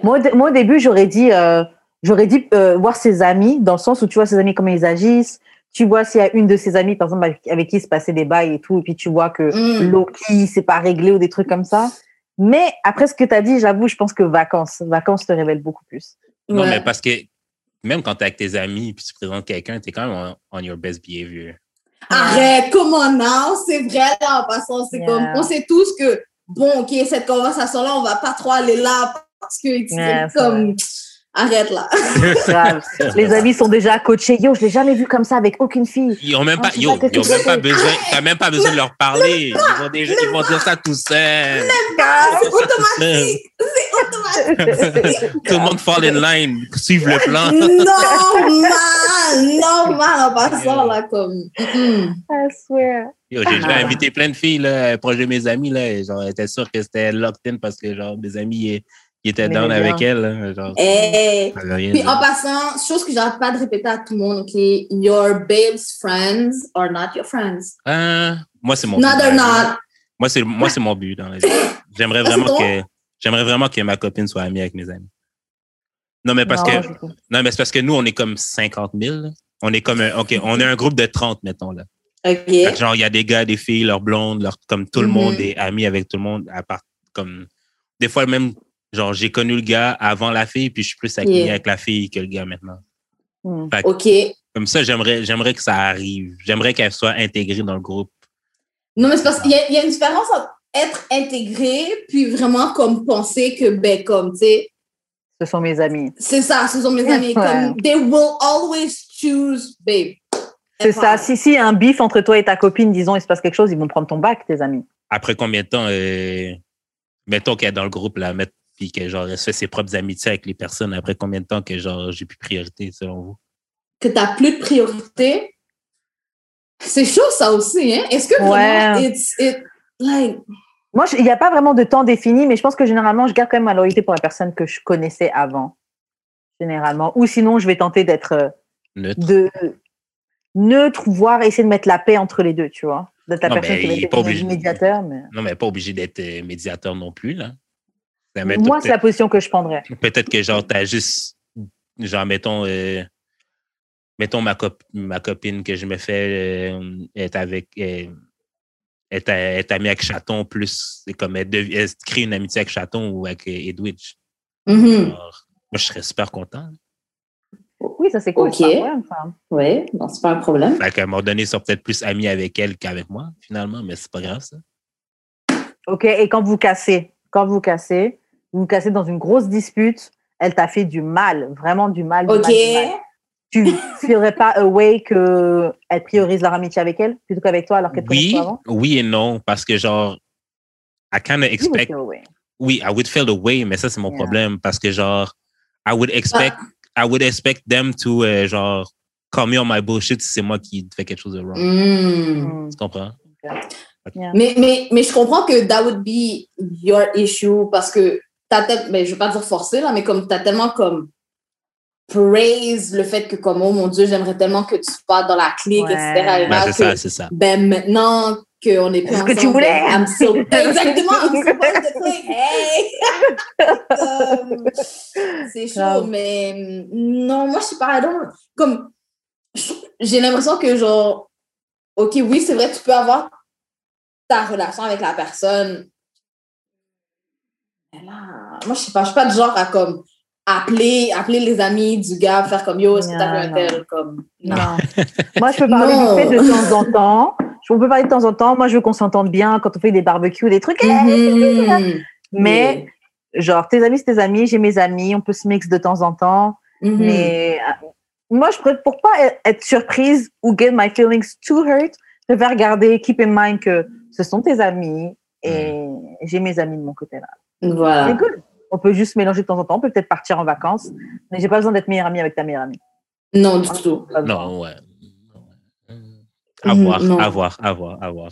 B: Moi, au dé- moi, au début, j'aurais dit, euh, j'aurais dit euh, voir ses amis, dans le sens où tu vois ses amis comment ils agissent. Tu vois s'il y a une de ses amies, par exemple, avec, avec qui il se passait des bails et tout, et puis tu vois que
A: Mm.
B: Loki, c'est pas réglé ou des trucs comme ça. Mais après ce que tu as dit, j'avoue, je pense que vacances, vacances te révèlent beaucoup plus.
C: Non,
A: Ouais.
C: mais parce que même quand t'es avec tes amis puis tu présentes quelqu'un, t'es quand même on, on your best behavior.
A: Arrête, comment non? C'est vrai, là, en passant. C'est
B: Yeah.
A: comme, on sait tous que, bon, OK, cette conversation-là, on va pas trop aller là parce que, c'est
B: Yeah, c'est
A: comme, arrête là.
B: Grave. Les amis sont déjà coachés. Yo, je l'ai jamais vu comme ça avec aucune fille.
C: Ils ont même
B: Ah,
C: pas, yo, ils ont même pas besoin, t'as même pas besoin de leur parler. Ils vont, déjà, ils vont dire ça tout seuls.
A: C'est automatique. C'est automatique.
C: Tout le monde fall in line, suivre le plan.
A: normal, normal en passant là comme.
B: I swear.
C: Yo, j'ai déjà
A: Ah.
C: invité plein de filles là, de mes amis. Là, et genre, j'étais sûr que c'était locked in parce que genre, mes amis étaient
B: Mais
C: down avec elle. Genre,
A: Eh. Puis
C: dire.
A: en passant, chose que j'arrête pas de répéter à tout le monde, ok, your babes friends are not your friends.
C: Ah, moi, c'est mon
A: No,
C: but.
A: they're not.
C: Moi, c'est moi, c'est mon but dans la vie. J'aimerais
A: Ah,
C: vraiment que j'aimerais vraiment que ma copine soit amie avec mes amis. Non, mais parce
B: Non,
C: que non, mais c'est parce que nous, on est comme 50 000. là. On est comme un, OK, on est un groupe de 30, mettons là. Que
A: Ok.
C: genre, il y a des gars, des filles, leurs blondes, leur, comme tout le
A: Mhm.
C: monde est ami avec tout le monde. À part, comme, des fois même, genre, j'ai connu le gars avant la fille, puis je suis plus ami
A: Yeah.
C: avec la fille que le gars maintenant.
B: Hmm.
C: Fait
A: Ok.
C: comme ça, j'aimerais, j'aimerais que ça arrive. J'aimerais qu'elle soit intégrée dans le groupe.
A: Non, mais c'est parce qu'il y, a- il y a une différence entre être intégré puis vraiment comme penser que, ben, comme, tu sais,
B: Ce sont mes amis.
A: c'est ça, ce sont mes
B: Ouais.
A: amis. Comme, they will always choose, babe.
B: C'est ça. Si, si, un bif entre toi et ta copine, disons, il se passe quelque chose, ils vont prendre ton bac, tes amis.
C: Après combien de temps, euh, mettons qu'elle est dans le groupe, là, puis que genre, elle se fait ses propres amitiés avec les personnes, après combien de temps que genre, j'ai plus priorité, selon vous?
A: Que t'as plus de priorité? C'est chaud, ça aussi, hein? Est-ce que vraiment,
B: Ouais.
A: it's, it, like,
B: Moi, il n'y a pas vraiment de temps défini, mais je pense que généralement, je garde quand même ma loyauté pour la personne que je connaissais avant. Généralement. Ou sinon, je vais tenter d'être euh,
C: Neutre.
B: de neutre, voire essayer de mettre la paix entre les deux, tu vois. D'être la
C: Non,
B: personne qui va être médiateur. Mais...
C: Non, mais pas obligé d'être euh, médiateur non plus, là. Tout-
B: Moi, c'est la position que je prendrais.
C: Peut-être que genre t'as juste genre mettons euh, mettons ma cop ma copine que je me fais euh, est avec euh, est, a- est amie avec Chaton plus c'est comme elle, dev- elle crée une amitié avec Chaton ou avec euh, Edwidge.
A: mhm.
C: Alors, moi je serais super content.
B: Oui, ça c'est cool.
A: Ok. Ouais, non, c'est pas un problème.
C: Fait qu'à un moment donné, ils sont peut-être plus amis avec elle qu'avec moi, finalement, mais c'est pas grave ça.
B: Ok, et quand vous cassez, quand vous cassez, vous vous cassez dans une grosse dispute, elle t'a fait du mal, vraiment du mal. du
A: OK.
B: mal, du mal. Tu ne ferais pas away que elle priorise leur amitié avec elle plutôt qu'avec toi alors qu'elle te
C: Oui,
B: pas avant?
C: oui et non, parce que genre I kind of expect
B: away.
C: Oui, I would feel the way, mais ça, c'est mon
B: Yeah.
C: problème parce que, genre, I would expect, I would expect them to, euh, genre, call me on my bullshit si c'est moi qui fais quelque chose de wrong.
A: Mm.
C: Tu comprends?
B: Yeah.
A: Mais, mais, mais je comprends que that would be your issue parce que t'as tel- ben, je veux pas dire forcé, là, mais comme t'as tellement comme praise le fait que comme, oh mon Dieu, j'aimerais tellement que tu partes dans la clique,
B: Ouais.
A: etc. Et
C: Ben, c'est
A: que,
C: ça, c'est ça.
A: Ben maintenant qu'on est plus
B: Ce
A: ensemble,
B: que tu voulais?
A: ben, I'm Exactement, I'm. Hey! C'est chaud, mais non, moi, je sais pas, I don't- comme, j'ai l'impression que genre, ok, oui, c'est vrai, tu peux avoir ta relation avec la personne. Là, moi, je sais pas, je suis pas du genre à comme appeler, appeler les amis du gars, faire comme yo, est-ce que t'as vu un tel? Comme, non.
B: Non. Moi, je peux parler
A: Non.
B: vite fait de temps en temps. Je- On peut parler de temps en temps. Moi, je veux qu'on s'entende bien quand on fait des barbecues, des trucs.
A: Mhm.
B: Mais, genre, tes amis, c'est tes amis, j'ai mes amis, on peut se mixer de temps en temps.
A: Mhm.
B: Mais euh, moi, je préfère, pour pas être- être surprise ou get my feelings too hurt, je préfère garder, keep in mind que ce sont tes amis et j'ai mes amis de mon côté là.
A: Voilà.
B: C'est good. On peut juste mélanger de temps en temps. On peut peut-être partir en vacances, mais j'ai pas besoin d'être meilleure amie avec ta meilleure amie.
A: Non, du tout.
B: Besoin.
C: Non, ouais. À voir,
A: non.
C: à voir, à voir, à voir.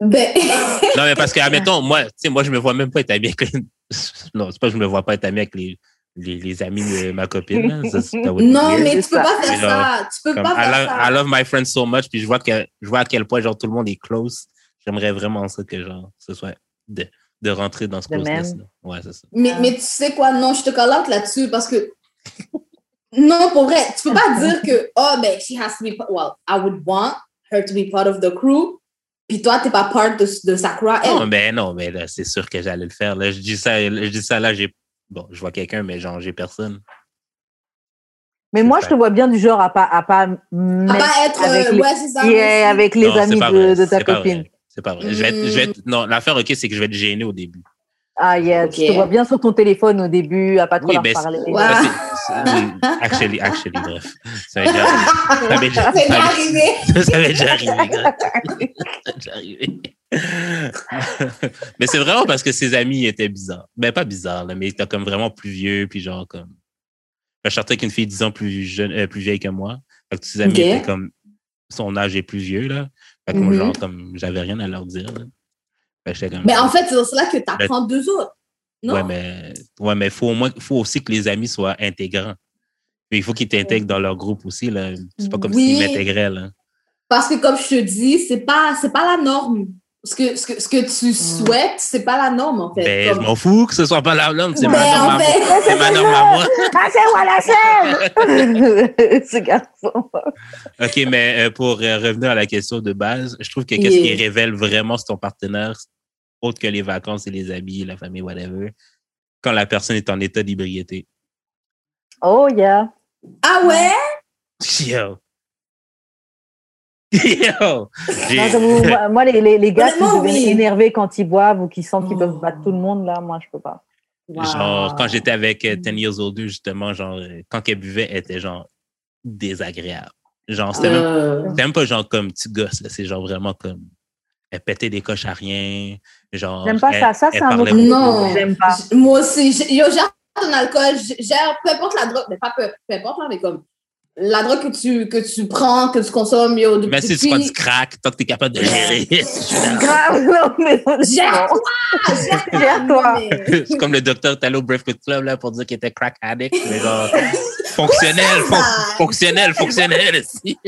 A: Ben,
C: Non, mais parce que, admettons, moi, tu sais, moi, je me vois même pas être ami avec les... Non, c'est pas que je me vois pas être ami avec les, les, les amis de ma copine. Ça, be
A: non, mais tu peux
B: ça.
A: pas faire
C: Genre,
A: ça. Tu peux
C: Comme,
A: pas
C: I,
A: faire
C: love,
A: ça.
C: I love my friends so much, puis je vois, que, je vois à quel point genre, tout le monde est close. J'aimerais vraiment ça que genre, ce soit de, de rentrer dans ce closeness. Ouais, c'est ça.
A: Mais, mais tu sais quoi, non, je te call out là-dessus parce que. Non, pour vrai, tu peux pas dire que, oh, ben, she has to be. Well, I would want her to be part of the crew, puis toi, t'es pas part de, de sa crew elle.
C: Non, mais non, mais là, c'est sûr que j'allais le faire. Là, je dis ça, je dis ça là, j'ai. Bon, je vois quelqu'un, mais genre, j'ai personne.
B: Mais moi, je te vois bien du genre à pas, à pas
A: à pas être.
B: avec
A: euh,
B: les-
A: ouais, c'est ça.
B: Yeah, avec les
C: Non,
B: amis de, ta copine.
C: C'est pas vrai. Je vais être, je vais être- non, l'affaire, OK, c'est que je vais être gêné au début.
B: Ah, yeah,
A: Ok.
B: tu te vois bien sur ton téléphone au début, à pas trop
C: Oui,
B: leur
C: ben,
B: parler.
C: C'est- oui, actually, actually, bref. Ça m'est déjà arrivé. Ça m'est déjà-
A: arrivé.
C: Ça m'est déjà arrivé. Ça déjà arrivé. mais c'est vraiment parce que ses amis étaient bizarres. Ben, pas bizarres, là, mais ils étaient comme vraiment plus vieux, puis genre comme. Je sortais avec une fille 10 ans plus jeune, euh, plus vieille que moi. Fait que ses amis étaient comme. Son âge est plus vieux, là. Fait que moi,
A: Mhm.
C: genre, comme, j'avais rien à leur dire, là. Fait que j'étais comme.
A: Mais en fait, c'est dans cela que t'apprends deux autres. Non?
C: Ouais, mais ouais, mais faut au moins faut aussi que les amis soient intégrants. Puis il faut qu'ils t'intègrent dans leur groupe aussi là. C'est pas comme
A: Oui.
C: s'ils m'intégraient là.
A: Parce que, comme je te dis, c'est pas, c'est pas la norme. Ce que, ce que, ce que tu souhaites, c'est pas la norme, en fait.
C: Ben,
A: Comme-
C: je m'en fous que ce soit pas la norme, c'est
A: Ben,
C: ma norme
A: en
C: à
A: fait-
C: moi. C'est ma norme à moi.
B: Ah, c'est moi la scène! Ce garçon.
C: OK, mais euh, pour euh, revenir à la question de base, je trouve que qu'est-ce
A: Yeah.
C: qui révèle vraiment sur ton partenaire, autre que les vacances et les amis, la famille, whatever, quand la personne est en état d'ébriété?
B: Oh, yeah.
A: Ah ouais?
C: Yo! Yo! J'ai-
B: Non, moi, moi, les, les, les gars qui deviennent
A: oui.
B: énervés quand ils boivent ou qui sentent qu'ils
A: Oh.
B: peuvent battre tout le monde, là, moi, je peux pas.
C: Genre, quand j'étais avec euh, 10 Years Older, justement, genre, euh, quand elle buvait, elle était genre désagréable. Genre, c'était même,
A: Euh,
C: même pas genre comme tu gosses, là. C'est genre vraiment comme. Elle pétait des coches à rien. Genre.
B: J'aime pas
C: elle-
B: ça. Ça, c'est un autre
A: Non.
B: j'aime pas.
A: moi aussi, yo, gère ton alcool, gère peu importe la drogue, mais pas peu, peu importe, là, mais comme, la drogue que tu, que tu prends, que tu consommes, yo, depuis
C: Mais si tu prends du crack, tant que t'es capable de gérer.
B: Grave, non, mais
A: Gère-toi!
B: Gère-toi.
C: C'est comme le docteur Talo Breakfast Club là, pour dire qu'il était crack addict. Mais genre, fonctionnel, fon- fonctionnel, fonctionnel. aussi.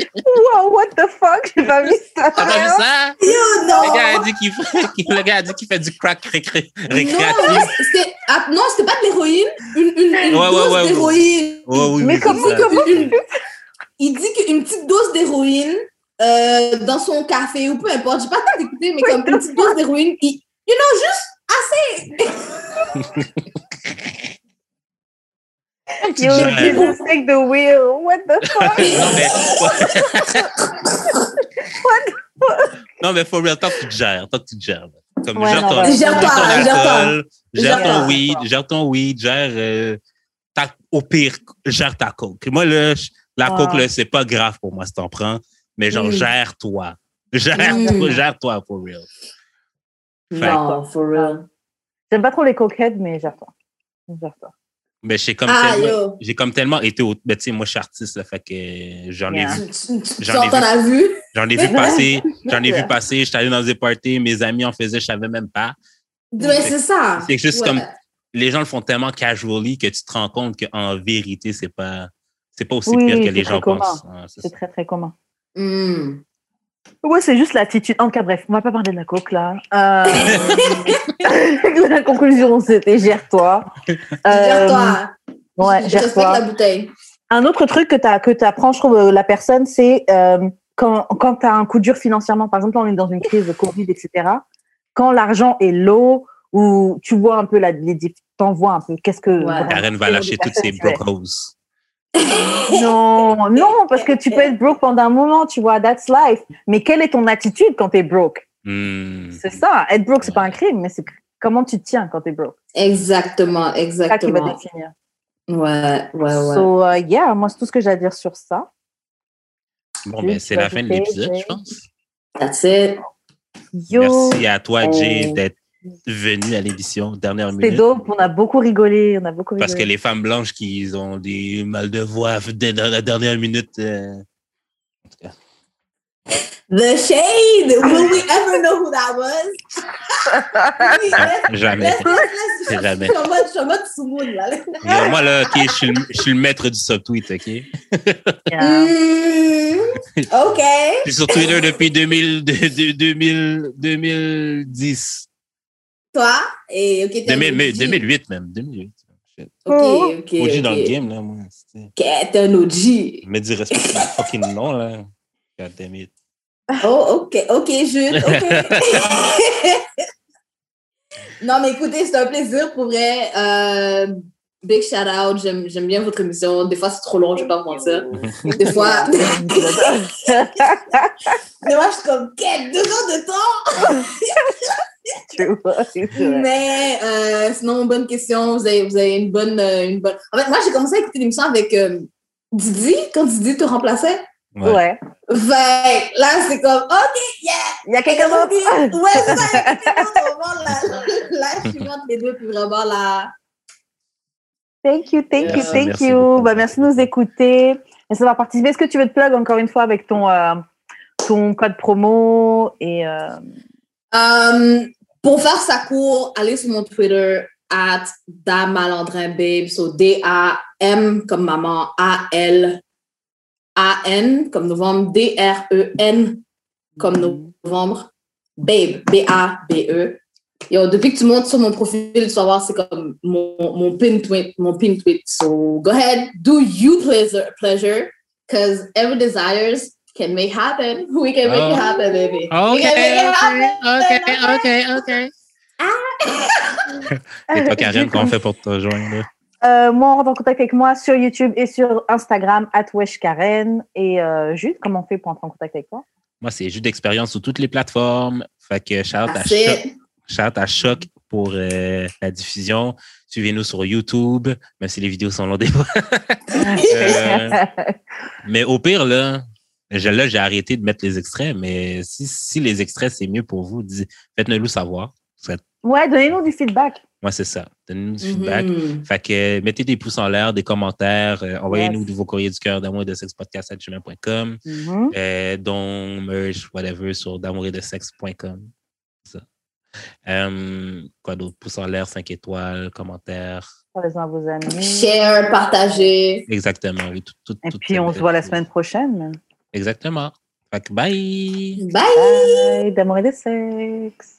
B: Wow, what the fuck? J'ai pas vu ça.
C: T'as pas vu ça?
A: Yo,
C: Le gars a
A: non!
C: dit qu'il fait, qu'il- le gars a dit qu'il fait du crack récré-
A: Non,
C: récréatif.
A: c'était ah, non, c'était pas de l'héroïne, une, une, une
C: Ouais, ouais,
A: dose
C: ouais, ouais.
A: d'héroïne.
C: Ouais, oui,
B: Mais
C: oui,
B: comment, comment?
A: Une- il dit qu'une petite dose d'héroïne euh, dans son café ou peu importe, j'ai pas le temps d'écouter, mais
B: Oui,
A: comme une petite dose d'héroïne, il- you know, juste assez.
B: You didn't take the wheel. What the fuck?
C: Non, mais. non, mais for real, tant que tu te gères, tant que tu te gères. Comme
B: Ouais,
C: gère
B: non,
C: ton,
B: ouais.
C: gère
A: Gère-toi,
C: ton
A: gère-toi.
C: alcool, gère
A: Gère-toi.
C: ton weed, gère ton weed, gère euh, ta, au pire, gère ta coke. Moi, là, je- la
B: Ouais.
C: coke, là, c'est pas grave pour moi si t'en prends, mais genre,
A: Mm.
C: gère-toi. Gère-toi,
A: Mm.
C: gère-toi, for real. Fait-
A: Non, for real.
B: J'aime pas trop les coquettes, mais gère-toi. Gère-toi.
C: Mais j'ai comme,
A: Ah,
C: tellement, j'ai comme tellement été au. Ben, tu sais, moi, je suis artiste, là, fait que j'en ai
B: Yeah.
C: vu.
A: Tu,
C: J'en ai
A: t'en
C: vu.
A: as vu?
C: J'en ai vu passer, j'en ai vu passer, j'étais allé dans des parties, mes amis en faisaient, je savais même pas.
A: Mais c'est ça.
C: C'est juste
A: Ouais.
C: comme les gens le font tellement casually que tu te rends compte qu'en vérité, c'est pas c'est pas aussi
B: Oui,
C: pire que les gens
B: commun.
C: pensent. Ah, c'est
B: très, très commun.
A: Hmm.
B: Ouais, c'est juste l'attitude. En tout cas, bref, on va pas parler de la coke, là. Euh... la conclusion, c'était gère-toi. Euh,
A: Gère-toi.
B: Ouais,
A: Je respecte
B: gère-toi.
A: la bouteille.
B: Un autre truc que tu que apprends, je trouve, euh, la personne, c'est euh, quand, quand tu as un coup dur financièrement, par exemple, là, on est dans une crise de Covid, etc., quand l'argent est low ou tu vois un peu la, les diff- t'envoies un peu, qu'est-ce que.
A: Ouais.
C: Karen va lâcher toutes ses brocos.
B: Non, non, parce que tu peux être broke pendant un moment, tu vois, that's life. Mais quelle est ton attitude quand tu es broke?
C: Hmm.
B: C'est ça. Être broke, c'est pas un crime, mais c'est comment tu te tiens quand tu es broke?
A: Exactement,
B: C'est ça qui va
A: exactement.
B: définir.
A: Ouais, ouais, ouais.
B: So, uh, yeah, moi, c'est tout ce que j'ai à dire sur ça.
C: Bon, ben, c'est la fin de l'épisode, je pense.
A: That's it.
B: Yo,
C: Merci à toi, Jay, d'être venu à l'émission dernière
B: c'était
C: minute.
B: dope. On a beaucoup rigolé. On a beaucoup
C: Parce que
B: rigolé.
C: les femmes blanches qui ont des mal de voix dès dans la dernière minute. euh, en tout cas.
A: The shade! Will we ever know who that was? Oui,
C: Jamais. Jamais.
A: Je suis en mode, je suis en mode Soumoun, là.
C: Yo, moi, là, OK, je suis le, je suis le maître du subtweet, OK?
B: Yeah.
A: Hmm, OK.
C: Je suis sur Twitter depuis 2000, de- de- 2000, 2010.
A: Toi? Et, OK, t'es un
C: 2000, mais
A: OG.
C: 2008 même. 2008. Shit.
A: OK, OK.
C: OG dans le
A: OK.
C: game, là, moi.
A: t'es un OG.
C: Me dis respect mon fucking nom, là. God damn it.
A: Oh, OK, OK, Jude, OK. non, mais écoutez, c'est un plaisir pour vrai. Euh, big shout out. J'aime j'aime bien votre émission. Des fois, c'est trop long, je vais pas vous mentir. Des fois, des fois, je suis comme, quel deux heures de temps? Mais euh, sinon, bonne question. Vous avez, vous avez une bonne, euh, une bonne. En fait, moi, j'ai commencé à écouter l'émission avec euh, Didi quand Didi te remplaçait.
C: Ouais.
B: Ouais.
A: Fait que là, c'est comme, OK, yeah!
B: Il y a quelqu'un d'autre.
A: Ouais, c'est ça, là, là, je suis entre les deux, puis vraiment là.
B: Thank you, thank you, thank
C: merci
B: you. Bah, merci de nous écouter. Merci d'avoir participé. Est-ce que tu veux te plug encore une fois avec ton, euh, ton code promo et euh,
A: Um, pour faire sa cour, allez sur mon Twitter, at damalandrinbabe, so D-A-M comme maman, A-L, A-N comme novembre, D-R-E-N comme novembre, babe, B-A-B-E. Yo, depuis que tu montes sur mon profil, tu vas voir, c'est comme mon, mon pin tweet, mon pin tweet. So go ahead, do you pleasure, pleasure, because every desires can make happen. We can make
C: Oh.
A: it happen, baby. We
C: OK,
A: can make it happen.
C: OK, OK, OK. Et toi, Karen, comment on fait pour te rejoindre? là?
B: euh, moi, on rentre en contact avec moi sur YouTube et sur Instagram, @weshkaren. Et euh, Jude, comment on fait pour entrer en contact avec toi?
C: Moi, c'est juste d'expérience sur toutes les plateformes. Fait que shout à Choc, shout à Choc pour euh, la diffusion. Suivez-nous sur YouTube, même si les vidéos sont longues des fois. Euh, Mais au pire, là, je- là, j'ai arrêté de mettre les extraits, mais si, si les extraits, c'est mieux pour vous, dis- faites-le nous savoir.
B: Ouais, donnez-nous du feedback.
C: Moi, c'est ça. Donnez-nous du feedback.
A: Mhm.
C: Fait que mettez des pouces en l'air, des commentaires, euh, envoyez-nous
B: Yes.
C: vos courriers du cœur d'amour et de sexe podcast à gmail.com,
B: Mhm.
C: euh, dont merch, whatever, sur d'amour et de sexe.com. Ça. Euh, quoi d'autre? Pouces en l'air, 5 étoiles, commentaires.
B: Parlez-en à vos amis.
A: Share, partager.
C: Exactement, oui. tout- tout-
B: Et puis, on se voit la semaine prochaine.
C: Exactement. Fait que bye!
A: Bye!
B: Bye, d'amour et de sexe.